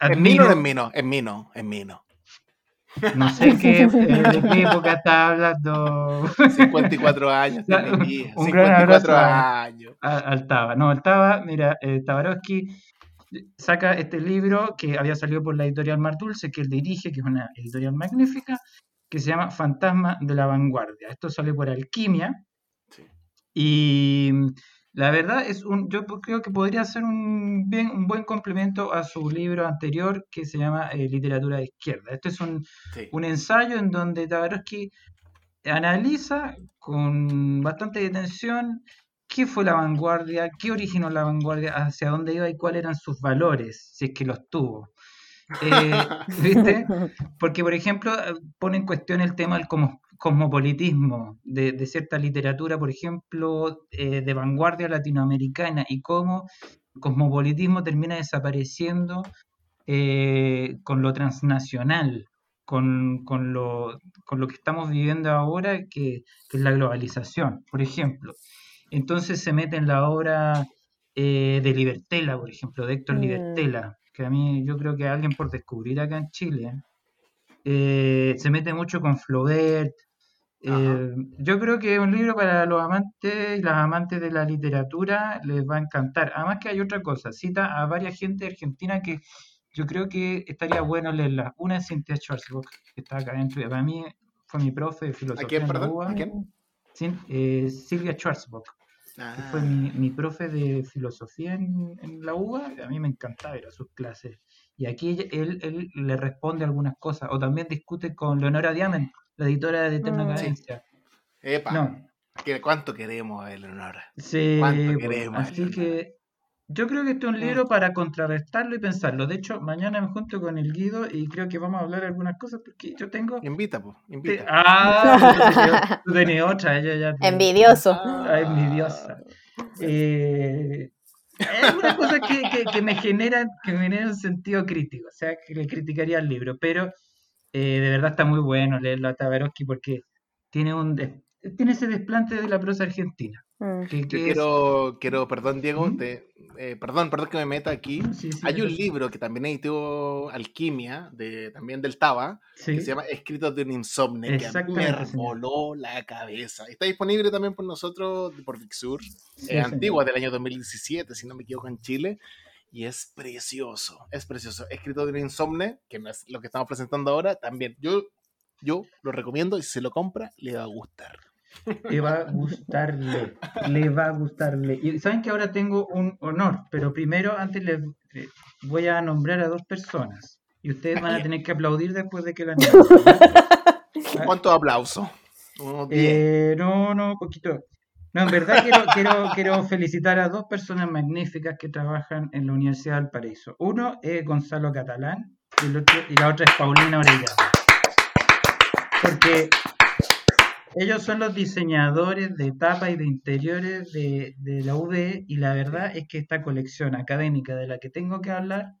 ¿Es Mino o no Admiro, es Mino? Es Mino, es Mino. no sé qué, de qué época está hablando 54 años, un gran 54 abrazo a- años. a- al Taba. No, el Taba, mira, eh, Tabarovsky saca este libro que había salido por la editorial Mar Dulce, que él dirige, que es una editorial magnífica, que se llama Fantasma de la Vanguardia. Esto sale por Alquimia Sí. y la verdad es un, yo creo que podría ser un, bien, un buen complemento a su libro anterior que se llama eh, Literatura de Izquierda. Este es un, Sí. un ensayo en donde Tabarovsky analiza con bastante detención qué fue la vanguardia, qué originó la vanguardia, hacia dónde iba y cuáles eran sus valores, si es que los tuvo. Eh, [LAUGHS] ¿Viste? Porque, por ejemplo, eh, pone en cuestión el tema del como- cosmopolitismo de, de cierta literatura, por ejemplo, eh, de vanguardia latinoamericana y cómo el cosmopolitismo termina desapareciendo eh, con lo transnacional, con, con, lo, con, lo, que estamos viviendo ahora, que, que, es la globalización, por ejemplo. Entonces se mete en la obra eh, de Libertela, por ejemplo, de Héctor mm. Libertela, que a mí yo creo que alguien por descubrir acá en Chile. Eh, se mete mucho con Flaubert, eh, yo creo que es un libro para los amantes y las amantes de la literatura les va a encantar. Además que hay otra cosa, cita a varias gente argentina que yo creo que estaría bueno leerla. Una es Cynthia Schwarzbock, que está acá dentro. Para mí fue mi profe de filosofía. ¿A quién, perdón? ¿A quién? Eh, Silvia Que fue mi, mi, profe de filosofía en, en, la UBA, a mí me encantaba ir a sus clases. Y aquí él, él le responde algunas cosas, o también discute con Leonora Diamond, la editora de Eterna mm. Cadencia. Epa. No. ¿Cuánto queremos a Eleonora? Sí, ¿Cuánto queremos así que yo creo que este es un libro mm. para contrarrestarlo y pensarlo. De hecho, mañana me junto con el Guido y creo que vamos a hablar de algunas cosas porque yo tengo. Invita, pues, invita. Ah, [LAUGHS] tú tenías otra, ella ya. Envidioso. Ah, envidiosa. Eh, es una cosa que, que, que, me generan, que me genera un sentido crítico, o sea, que le criticaría el libro, pero eh, de verdad está muy bueno leerlo a Tabarovsky porque tiene un tiene ese desplante de la prosa argentina. Que, quiero, quiero, perdón Diego, eh, perdón, perdón que me meta aquí. Hay un libro que también editó Alquimia, de, también del Taba, que se llama Escritos de un insomnio, que me voló la cabeza. Está disponible también por nosotros, por Vixur, eh, antigua del año 2017, si no me equivoco, en Chile y es precioso, es precioso. Escrito de Insomne, que no es lo que estamos presentando ahora, también yo, yo lo recomiendo y si se lo compra, le va a gustar. Le va a gustarle, le va a gustarle. Y saben que ahora tengo un honor, pero primero, antes les voy a nombrar a dos personas y ustedes van a tener que aplaudir después de que la [LAUGHS] ¿Cuántos aplausos? Eh, no, no, poquito. No, en verdad quiero, quiero, quiero felicitar a dos personas magníficas que trabajan en la Universidad del Paraíso. Uno es Gonzalo Catalán y, la otra es Paulina Orellana. Porque ellos son los diseñadores de tapas y de interiores de, de la UB y la verdad es que esta colección académica de la que tengo que hablar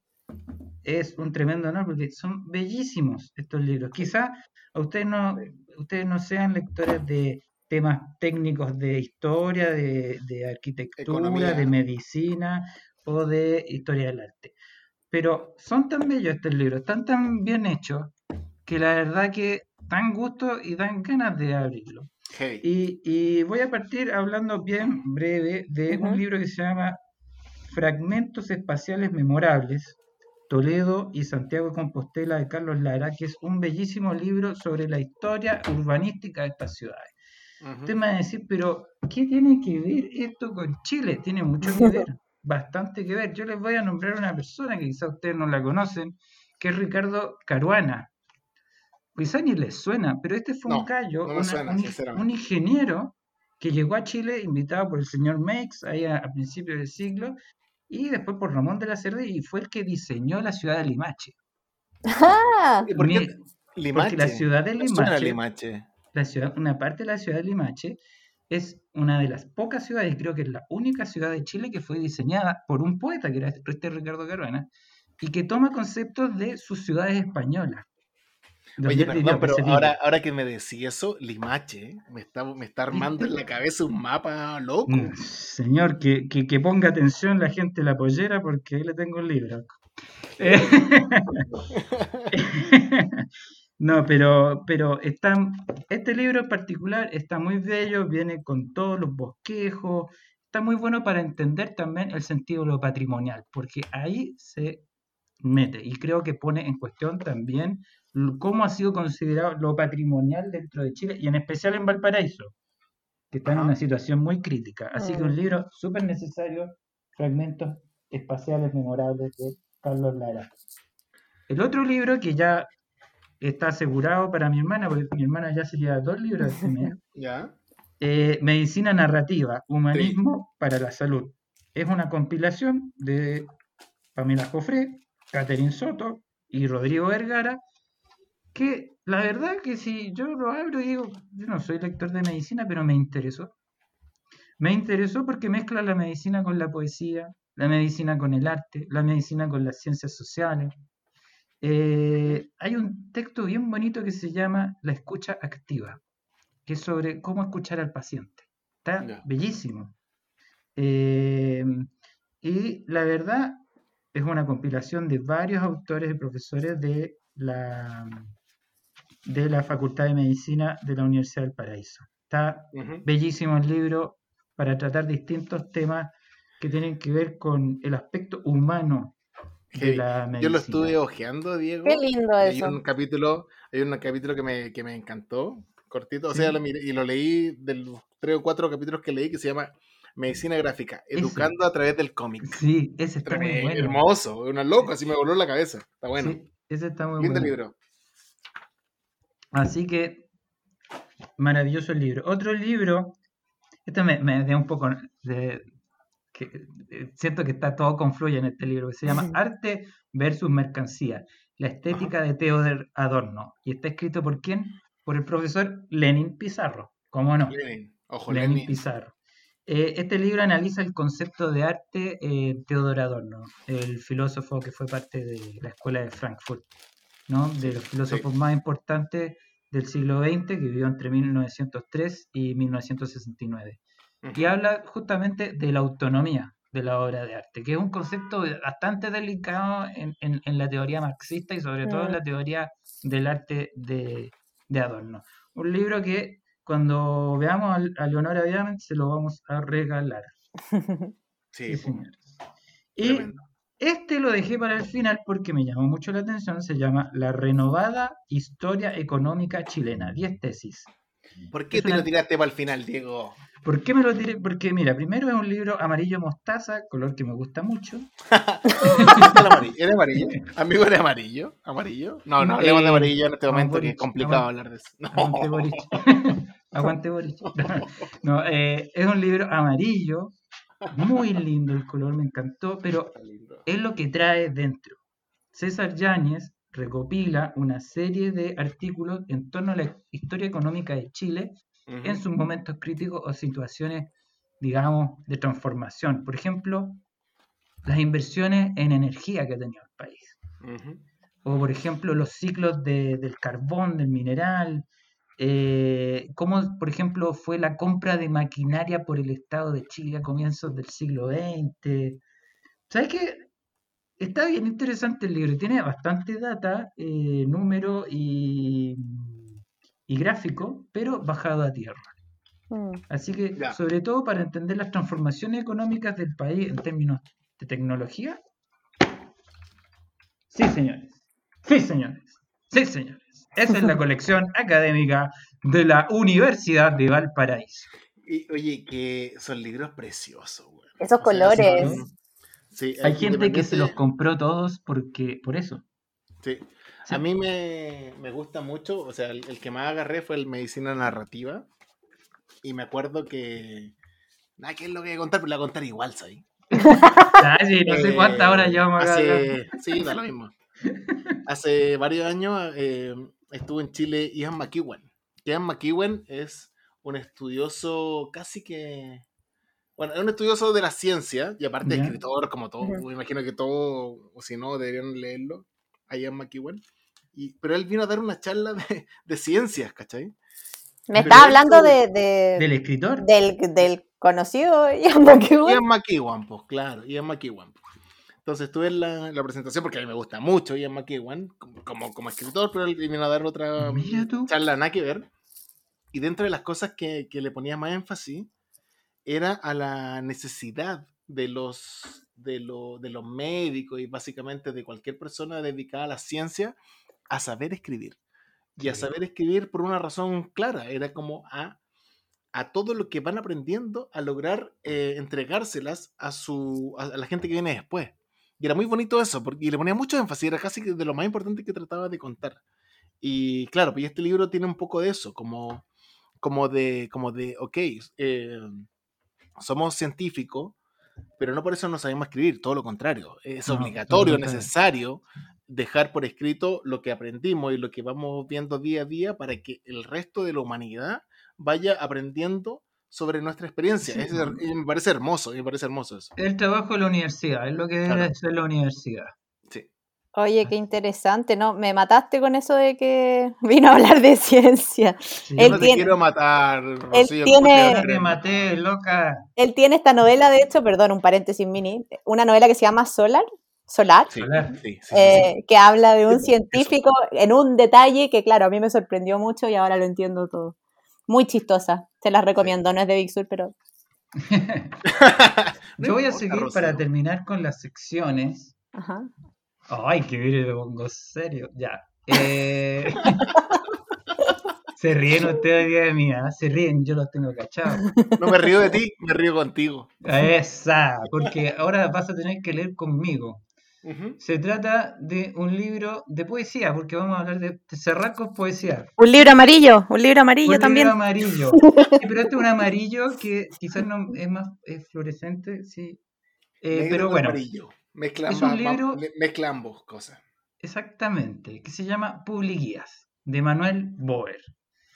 es un tremendo honor porque son bellísimos estos libros. Quizá a ustedes no, ustedes no sean lectores de temas técnicos de historia, de, arquitectura, de medicina o de historia del arte. Pero son tan bellos estos libros, están tan bien hechos, que la verdad que dan gusto y dan ganas de abrirlo. Y, voy a partir hablando bien breve de un libro que se llama Fragmentos Espaciales Memorables, Toledo y Santiago de Compostela de Carlos Lara, que es un bellísimo libro sobre la historia urbanística de estas ciudades. Usted me va a decir, pero ¿qué tiene que ver esto con Chile? Tiene mucho que ver, bastante que ver. Yo les voy a nombrar una persona que quizá ustedes no la conocen, que es Ricardo Caruana. Quizá ni les suena, pero este fue un callo, un, ingeniero que llegó a Chile invitado por el señor Meix ahí a, principios del siglo y después por Ramón de la Cerda y fue el que diseñó la ciudad de Limache. Ah, ¿Y por qué Limache? Porque la ciudad de Limache la ciudad, una parte de la ciudad de Limache es una de las pocas ciudades, creo que es la única ciudad de Chile que fue diseñada por un poeta, que era este Ricardo Caruana, y que toma conceptos de sus ciudades españolas. Oye, perdón, pero ahora, ahora que me decís eso, Limache, me está, me está armando en la cabeza un mapa loco. Mm, señor, que, que, ponga atención la gente de la pollera porque ahí le tengo un libro. [LAUGHS] No, pero, pero está, este libro en particular está muy bello, viene con todos los bosquejos, está muy bueno para entender también el sentido de lo patrimonial, porque ahí se mete y creo que pone en cuestión también cómo ha sido considerado lo patrimonial dentro de Chile y en especial en Valparaíso, que está en una situación muy crítica. Así que un mm. libro súper necesario, Fragmentos Espaciales Memorables de Carlos Lara. El otro libro que ya está asegurado para mi hermana, porque mi hermana ya se lleva dos libros [LAUGHS] ¿Ya? Eh, Medicina Narrativa, Humanismo para la Salud. Es una compilación de Pamela Jofré, Catherine Soto y Rodrigo Vergara, que la verdad que si yo lo abro y digo, yo no soy lector de medicina, pero me interesó. Me interesó porque mezcla la medicina con la poesía, la medicina con el arte, la medicina con las ciencias sociales, Eh, hay un texto bien bonito que se llama La escucha activa, que es sobre cómo escuchar al paciente. Está bellísimo. Eh, y la verdad es una compilación de varios autores y profesores de la, de la Facultad de Medicina de la Universidad del Paraíso. Está bellísimo el libro para tratar distintos temas que tienen que ver con el aspecto humano de la medicina. Yo lo estuve ojeando, Diego. Qué lindo eso. Hay un capítulo, hay un capítulo que me, que me encantó, cortito, o sea, lo miré, y lo leí de los tres o cuatro capítulos que leí, que se llama Medicina Gráfica, Educando a través del cómic. Sí, ese está muy bueno. Hermoso, una loco, así me voló la cabeza. Está bueno. Sí, ese está muy Lindo bueno. libro. Así que, maravilloso el libro. Otro libro, este me, me da un poco de, que, eh, siento que está todo confluye en este libro, que se llama Arte versus Mercancía, la estética de Theodor Adorno. ¿Y está escrito por quién? Por el profesor Lenin Pizarro. ¿Cómo no? Lenin, ojo, Lenin, Pizarro. Eh, este libro analiza el concepto de arte eh, Theodor Adorno, el filósofo que fue parte de la escuela de Frankfurt, ¿no? de los filósofos más importantes del siglo XX, que vivió entre 1903 y 1969 y habla justamente de la autonomía de la obra de arte, que es un concepto bastante delicado en, en, la teoría marxista y sobre todo en la teoría del arte de, de Adorno. Un libro que cuando veamos a, Leonora Diamant se lo vamos a regalar. [LAUGHS] Sí, señores. Y este lo dejé para el final porque me llamó mucho la atención, se llama La renovada historia económica chilena, 10 tesis. ¿Por qué te lo tiraste para el final, Diego? ¿Por qué me lo tiré? Porque, mira, primero es un libro amarillo mostaza, color que me gusta mucho. [LAUGHS] ¿Eres amarillo? ¿Amigo eres amarillo? ¿Amarillo? No, no hablemos de eh, amarillo en este momento, que es complicado hablar de eso. [LAUGHS] Aguante Boric. [LAUGHS] aguante Boric. no, eh, es un libro amarillo, muy lindo el color, me encantó, pero es lo que trae dentro. César Yáñez recopila una serie de artículos en torno a la historia económica de Chile en sus momentos críticos o situaciones, digamos, de transformación. Por ejemplo, las inversiones en energía que ha tenido el país. O, por ejemplo, los ciclos del carbón, del mineral. Eh, cómo, por ejemplo, fue la compra de maquinaria por el Estado de Chile a comienzos del siglo XX. ¿Sabes qué? Está bien interesante el libro, tiene bastante data, eh, número y, gráfico, pero bajado a tierra. Mm. Así que, sobre todo para entender las transformaciones económicas del país en términos de tecnología. Sí, señores. Sí, señores. Sí, señores. Esa es la [LAUGHS] colección académica de la Universidad de Valparaíso. Y, oye, que son libros preciosos, güey. Esos colores. Hay gente que se los compró todos porque por eso. Sí. A mí me, gusta mucho, o sea, el, que más agarré fue el Medicina Narrativa. Y me acuerdo que. Nada, ¿qué es lo que voy a contar? Pero la voy a contar igual, ¿sabes? [LAUGHS] ah, sí, no sé cuántas horas llevamos acá. Sí, da lo mismo. Hace varios años eh, estuvo en Chile Ian McEwan. Ian McEwan es un estudioso casi que bueno, es un estudioso de la ciencia y aparte escritor, como todo. Me imagino que todo, o si no, deberían leerlo. Ian McEwan. Y, pero él vino a dar una charla de, de ciencias, ¿cachai? Me está hablando de, ¿Del escritor? Del, del conocido Ian McEwan. Ian McEwan, pues claro, Ian McEwan. Entonces estuve en la, la, presentación porque a mí me gusta mucho Ian McEwan como, como, escritor, pero él vino a dar otra charla nada que ver. Y dentro de las cosas que, que le ponía más énfasis era a la necesidad de los, de, de los médicos y básicamente de cualquier persona dedicada a la ciencia a saber escribir. Y a saber escribir por una razón clara, era como a, a todo lo que van aprendiendo a lograr eh, entregárselas a, su, a, la gente que viene después. Y era muy bonito eso, porque y le ponía mucho énfasis, era casi de lo más importante que trataba de contar. Y claro, pues este libro tiene un poco de eso, como, como de, como de, ok, eh, somos científicos, pero no por eso no sabemos escribir, todo lo contrario. Es obligatorio, necesario dejar por escrito lo que aprendimos y lo que vamos viendo día a día para que el resto de la humanidad vaya aprendiendo sobre nuestra experiencia. me parece hermoso, me parece hermoso eso. El trabajo de la universidad, es lo que debe ser la universidad. Sí. Oye, qué interesante, ¿no? Me mataste con eso de que [LAUGHS] vino a hablar de ciencia. Sí. Yo Él no te tiene- quiero matar, Rocío. tiene- Ya te maté, loca. Él tiene esta novela, de hecho, perdón, un paréntesis mini, una novela que se llama Solar, Solar, Sí, Solar. sí, sí, sí, eh, que habla de un científico en un detalle que, claro, a mí me sorprendió mucho y ahora lo entiendo todo. Muy chistosa, se las recomiendo, no es de Big Sur, pero [LAUGHS] Yo voy a seguir para terminar con las secciones. ajá. Ay, que viene me pongo serio. Ya. Eh, [LAUGHS] Se ríen ustedes de mí, ¿ah? Se ríen, yo los tengo cachados. No me río de ti, me río contigo. Esa, porque ahora vas a tener que leer conmigo. Se trata de un libro de poesía, porque vamos a hablar de, de cerrar con poesía. Un libro amarillo, un libro amarillo Un también. libro amarillo. [LAUGHS] Sí, pero este es un amarillo que quizás no es más es fluorescente, sí. Eh, pero bueno, amarillo. Mezclan, es un libro- mezclan ambos cosas. exactamente, que se llama Publiguías, de Manuel Boer.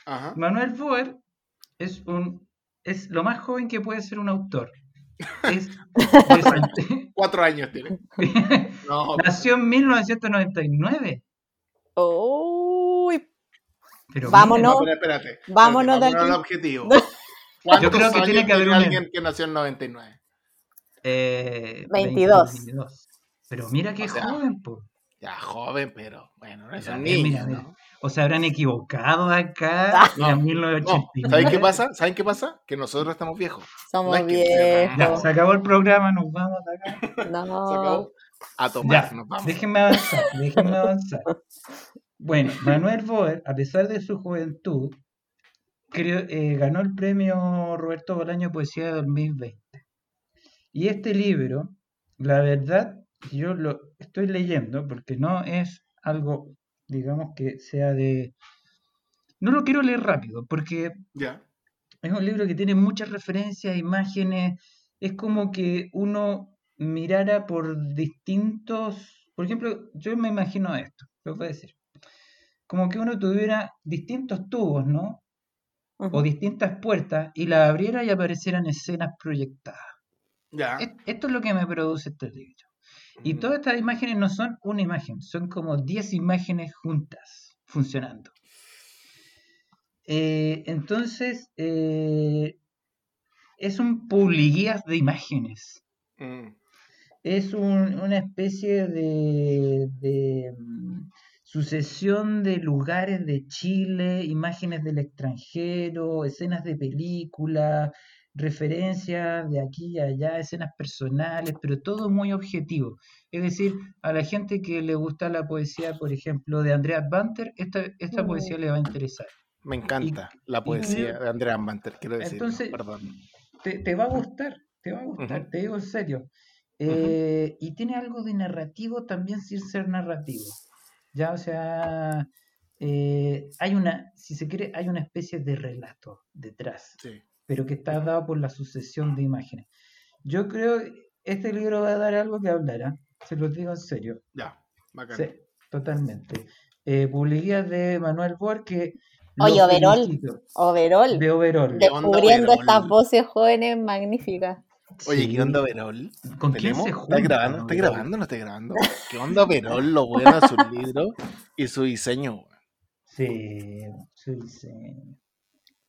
Ajá. Manuel Boer es un es lo más joven que puede ser un autor. Es [LAUGHS] Cuatro años tiene. [LAUGHS] No, Nació en 1999. Uy, Pero Vámonos. no, pero espérate. Vámonos espérate, de al objetivo. [LAUGHS] Yo ¿Cuántos creo que tiene que haber un- alguien que nació en 99? Eh, 22. 22. Pero mira qué O sea, joven, po. Ya, joven, pero bueno, no es Mira, un mira, niño, mira. ¿no? O se habrán equivocado acá [LAUGHS] No, en No, 1989. ¿saben qué pasa? ¿Saben qué pasa? Que nosotros estamos viejos. somos No Ya, viejos. se acabó el programa, nos vamos de acá. [LAUGHS] Se No. acabó. A tomar, Ya, nos vamos. déjenme avanzar, déjenme avanzar. Bueno, Manuel Boer, a pesar de su juventud, creo- eh, ganó el premio Roberto Bolaño Poesía de 2020. Y este libro, la verdad, yo lo estoy leyendo porque no es algo, digamos, que sea de... No lo quiero leer rápido porque es un libro que tiene muchas referencias, imágenes. Es como que uno mirara por distintos. Por ejemplo, yo me imagino esto, lo voy a decir. Como que uno tuviera distintos tubos, ¿no? O distintas puertas y las abriera y aparecieran escenas proyectadas. Ya. Es- Esto es lo que me produce este libro. Y todas estas imágenes no son una imagen, son como 10 imágenes juntas, funcionando. Eh, entonces, eh, es un publiguías de imágenes. Mm. Es un- una especie de, de, mm, sucesión de lugares de Chile, imágenes del extranjero, escenas de películas, referencias de aquí y allá, escenas personales, pero todo muy objetivo. Es decir, a la gente que le gusta la poesía, por ejemplo, de Andrea Banter, esta, esta Mm. poesía le va a interesar. Me encanta la poesía de Andrea Manter, quiero decir. Entonces, Perdón. te, te va a gustar, te va a gustar, te digo en serio. Eh, y tiene algo de narrativo también sin ser narrativo. Ya, o sea, eh, hay una, si se quiere, hay una especie de relato detrás, Sí. Pero que está dado por la sucesión de imágenes. Yo creo que este libro va a dar algo que hablar, ¿ah? Se lo digo en serio. Ya. Bacán. Sí, totalmente. Eh, publicidad de Manuel Boer que Oye, Overol. Overol, De Overol. ¿Qué onda, descubriendo estas voces jóvenes magníficas. Oye. ¿qué onda Verol? ¿Con quién se ¿Estás junta, grabando? ¿Estás Overol? grabando o no estás grabando? ¿Qué onda Verol? Lo bueno de sus libros y su diseño. weón? Sí, sí, sí.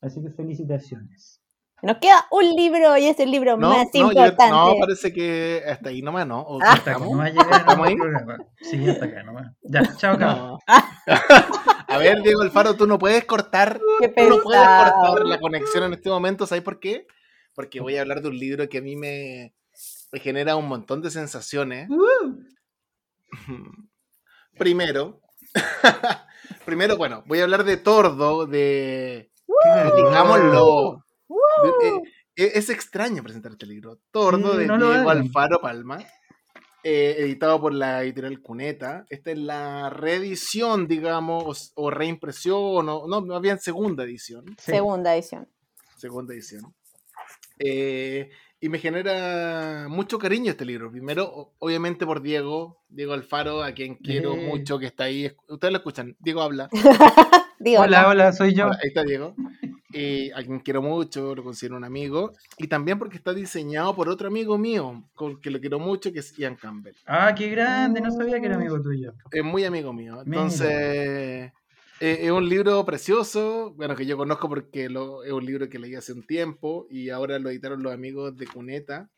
Así que felicitaciones. Nos queda un libro y es el libro No, más no, yo- importante. no, parece que hasta ahí nomás, ¿no? ¿O Ah. Hasta acá estamos? no va a llegar ¿Estamos el ahí? programa. Sí, hasta acá nomás. Ya, chao, cabrón. [LAUGHS] A ver, Diego Alfaro, tú no puedes cortar, Qué tú no puedes cortar la conexión en este momento, ¿sabes por qué? Porque voy a hablar de un libro que a mí me, me genera un montón de sensaciones. [LAUGHS] Primero, [LAUGHS] primero, bueno, voy a hablar de Tordo, de, digámoslo, eh, eh, es extraño presentar este libro. Tordo Sí, de no Diego. Alfaro Palma, eh, editado por la editorial Cuneta. Esta es la reedición, digamos, o, o reimpresión, o no, más bien segunda edición. Sí. Segunda edición. Segunda edición. Eh, y me genera mucho cariño este libro. Primero, obviamente por Diego, Diego Alfaro, a quien quiero Eh. mucho, que está ahí. Ustedes lo escuchan, Diego habla. [LAUGHS] Digo, Hola, hola, soy yo. Hola, ahí está Diego. Eh, a quien quiero mucho, lo considero un amigo, y también porque está diseñado por otro amigo mío, con que lo quiero mucho, que es Ian Campbell. Ah, qué grande, no sabía que era amigo tuyo. Es muy amigo mío. Entonces, eh, es un libro precioso, bueno, que yo conozco porque lo, es un libro que leí hace un tiempo y ahora lo editaron los amigos de Cuneta.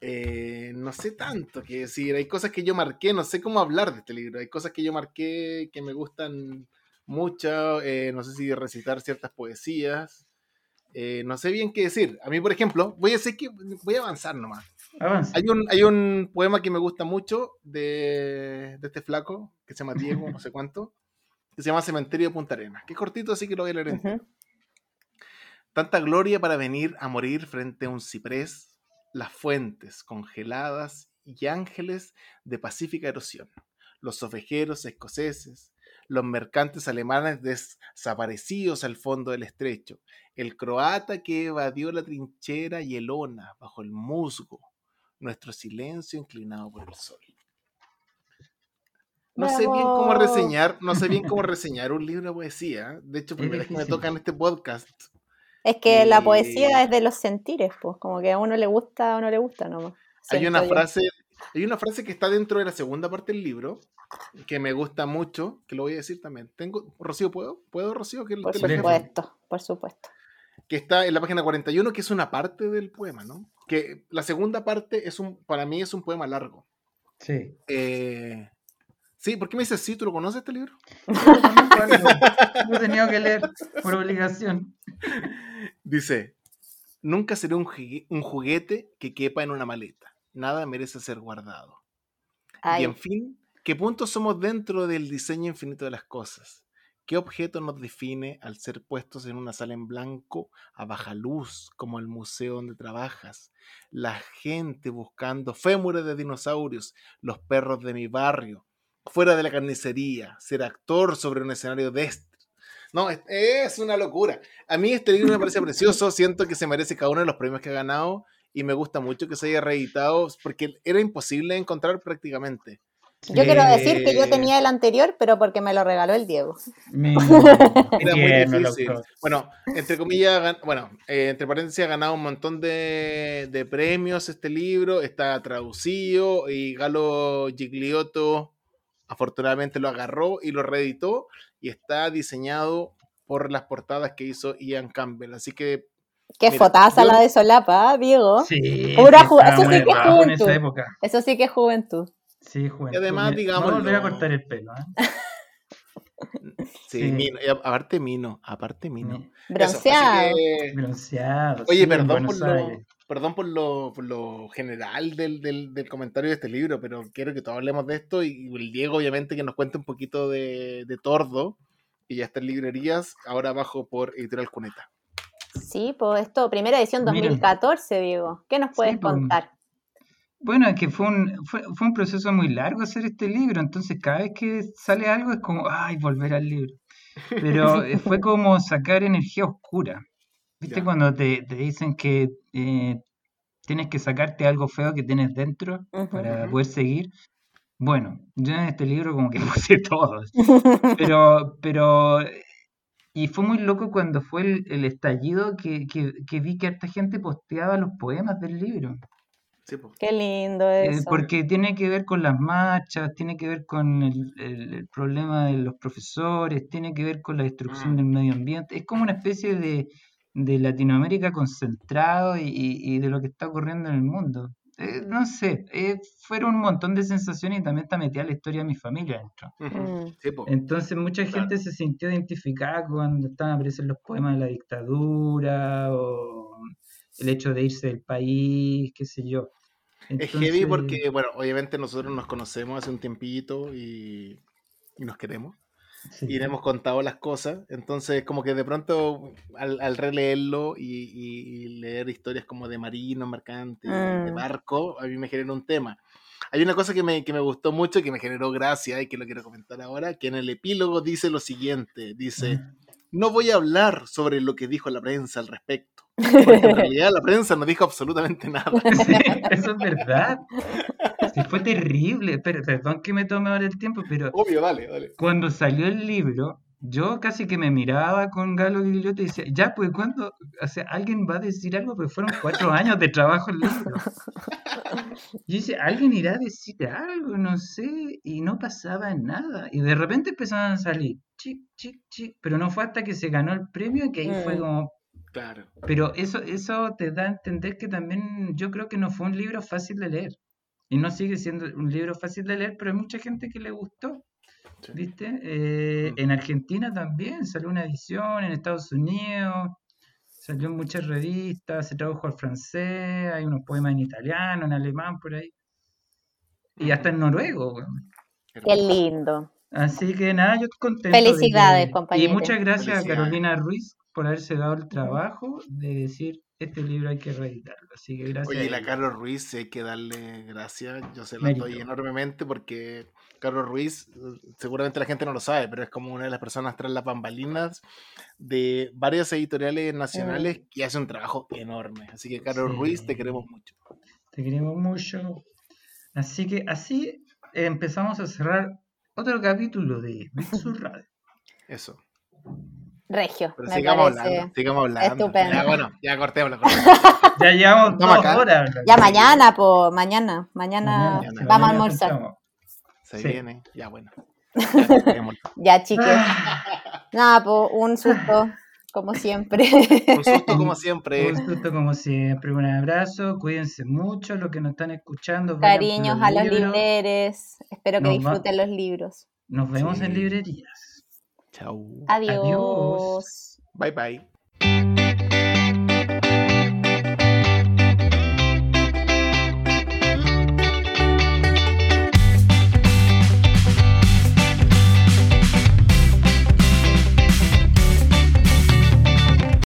Eh, no sé tanto que decir, hay cosas que yo marqué, no sé cómo hablar de este libro, hay cosas que yo marqué que me gustan mucho, eh, no sé si recitar ciertas poesías, eh, no sé bien qué decir. A mí, por ejemplo, voy a decir que voy a avanzar nomás. Hay un, hay un poema que me gusta mucho de, de este flaco, que se llama Diego, no [LAUGHS] sé cuánto, que se llama Cementerio de Punta Arenas, que es cortito, así que lo voy a leer entero. Tanta gloria para venir a morir frente a un ciprés las fuentes congeladas y ángeles de pacífica erosión, los ovejeros escoceses, los mercantes alemanes desaparecidos al fondo del estrecho, el croata que evadió la trinchera y el ona bajo el musgo, nuestro silencio inclinado por el sol. No sé bien cómo reseñar, no sé bien cómo [LAUGHS] reseñar un libro de poesía. De hecho, primera vez que me toca en este [LAUGHS] podcast, es que la poesía es de los sentires, pues, como que a uno le gusta o no le gusta nomás. Hay una frase, hay una frase que está dentro de la segunda parte del libro que me gusta mucho, que lo voy a decir también. Tengo, Rocío, ¿puedo? ¿Puedo, Rocío? Que por supuesto, por supuesto. Que está en la página 41, que es una parte del poema, ¿no? Que la segunda parte es un, para mí es un poema largo. Sí. Eh, sí, ¿por qué me dices sí? ¿Tú lo conoces este libro? Lo he tenido que leer por obligación. Dice, nunca seré un, juguete que quepa en una maleta. Nada merece ser guardado. Y en fin, ¿qué puntos somos dentro del diseño infinito de las cosas? ¿Qué objeto nos define al ser puestos en una sala en blanco a baja luz, como el museo donde trabajas? La gente buscando fémures de dinosaurios, los perros de mi barrio, fuera de la carnicería, ser actor sobre un escenario de este no, es, una locura. A mí este libro me parece [LAUGHS] precioso, siento que se merece cada uno de los premios que ha ganado y me gusta mucho que se haya reeditado porque era imposible encontrar prácticamente. Yo quiero decir que yo tenía el anterior, pero porque me lo regaló el Diego. [LAUGHS] [LAUGHS] Era muy difícil. Bueno, entre comillas, bueno, eh, entre paréntesis, ha ganado un montón de, de, premios este libro, está traducido y Galo Gigliotto afortunadamente lo agarró y lo reeditó y está diseñado por las portadas que hizo Ian Campbell. Así que. Qué fotaza la de Solapa, Diego. Sí, Eso sí que es juventud. Eso sí que es juventud. Sí, juventud. Y además, digamos. No volver a cortar el pelo, ¿eh? [LAUGHS] Sí, Mino, aparte Mino, aparte Mino. Bronceado. Bronceado. Oye, perdón por, lo, perdón por lo, por lo general del, del, del, comentario de este libro, pero quiero que todos hablemos de esto y, el Diego obviamente que nos cuente un poquito de, de Tordo, y ya está en librerías, ahora abajo por Editorial Cuneta. Sí, pues esto, primera edición 2014, Diego. ¿Qué nos puedes pues, contar? Bueno, es que fue un, fue, fue, un proceso muy largo hacer este libro, entonces cada vez que sale algo es como, ay, volver al libro. Pero [LAUGHS] eh, fue como sacar energía oscura. ¿Viste cuando te, te, dicen que eh, tienes que sacarte algo feo que tienes dentro para poder seguir? Bueno, yo en este libro como que [LAUGHS] puse todo. [LAUGHS] Pero, pero, y fue muy loco cuando fue el, estallido que, que, que, vi que harta gente posteaba los poemas del libro. Qué lindo eh, eso. porque tiene que ver con las marchas, tiene que ver con el, problema de los profesores, tiene que ver con la destrucción mm. del medio ambiente. Es como una especie de, de Latinoamérica concentrado y, de lo que está ocurriendo en el mundo. Eh, no sé, eh, fueron un montón de sensaciones y también está metida la historia de mi familia dentro. Entonces mucha gente se sintió identificada cuando estaban apareciendo los poemas de la dictadura o el hecho de irse del país, qué sé yo. Es heavy porque, bueno, obviamente nosotros nos conocemos hace un tiempito y, y nos queremos y le hemos contado las cosas. Entonces, como que de pronto, al, releerlo y, leer historias como de marino, mercante, de mm. barco, a mí me genera un tema. Hay una cosa que me, que me gustó mucho, y que me generó gracia y que lo quiero comentar ahora, que en el epílogo dice lo siguiente, dice, mm. no voy a hablar sobre lo que dijo la prensa al respecto, [LAUGHS] porque en realidad la prensa no dijo absolutamente nada. [LAUGHS] Sí, eso es verdad. [LAUGHS] Sí, fue terrible. Pero, perdón que me tome ahora el tiempo, pero. Obvio, dale, dale. Cuando salió el libro, yo casi que me miraba con Galo Gigliotti y decía, ya, pues, ¿cuándo? O sea, alguien va a decir algo, pero fueron cuatro [LAUGHS] años de trabajo en libro. Y dice, alguien irá a decir algo, no sé, y no pasaba nada. Y de repente empezaban a salir, chic, chic, chic, pero no fue hasta que se ganó el premio que ahí fue Mm. como... Claro. Pero eso, eso te da a entender que también yo creo que no fue un libro fácil de leer. Y no sigue siendo un libro fácil de leer, pero hay mucha gente que le gustó. Sí. ¿Viste? Eh, Mm. en Argentina también salió una edición, en Estados Unidos, salió en muchas revistas, se tradujo al francés, hay unos poemas en italiano, en alemán, por ahí. Y hasta en noruego. weón. Qué lindo. Así que nada, yo estoy contento. de Felicidades, que- Y muchas gracias a. Carolina Ruiz por haberse dado el trabajo de decir, este libro hay que reeditarlo. Así que gracias. Oye, y a la. Carlos Ruiz hay que darle gracias. Yo se la Mérito. doy enormemente porque Carlos Ruiz, eh, seguramente la gente no lo sabe, pero es como una de las personas tras las bambalinas de varias editoriales nacionales y hace un trabajo enorme. Así que, Carlos Sí. Ruiz, te queremos mucho. Te queremos mucho. Así que así empezamos a cerrar otro capítulo de Bitsu Radio. Eso. Regio, Pero me sigamos parece. hablando. Sigamos hablando. estupendo. Ya, bueno, ya [LAUGHS] cortémoslo. cortémoslo. Ya llevamos dos acá. horas. Ya mañana, po, mañana, mañana, vamos a almorzar. Se Sí. viene. Ya, bueno. Ya. Ya, [LAUGHS] chiques. [LAUGHS] Nada, po, un susto, como siempre. Un susto como siempre. Un gusto como siempre. Un abrazo. Cuídense mucho los que nos están escuchando. Cariños a los libros. libreres. Espero que Nos va- disfruten los libros. Nos vemos en librerías. Chau. Adiós. Adiós. Bye, bye.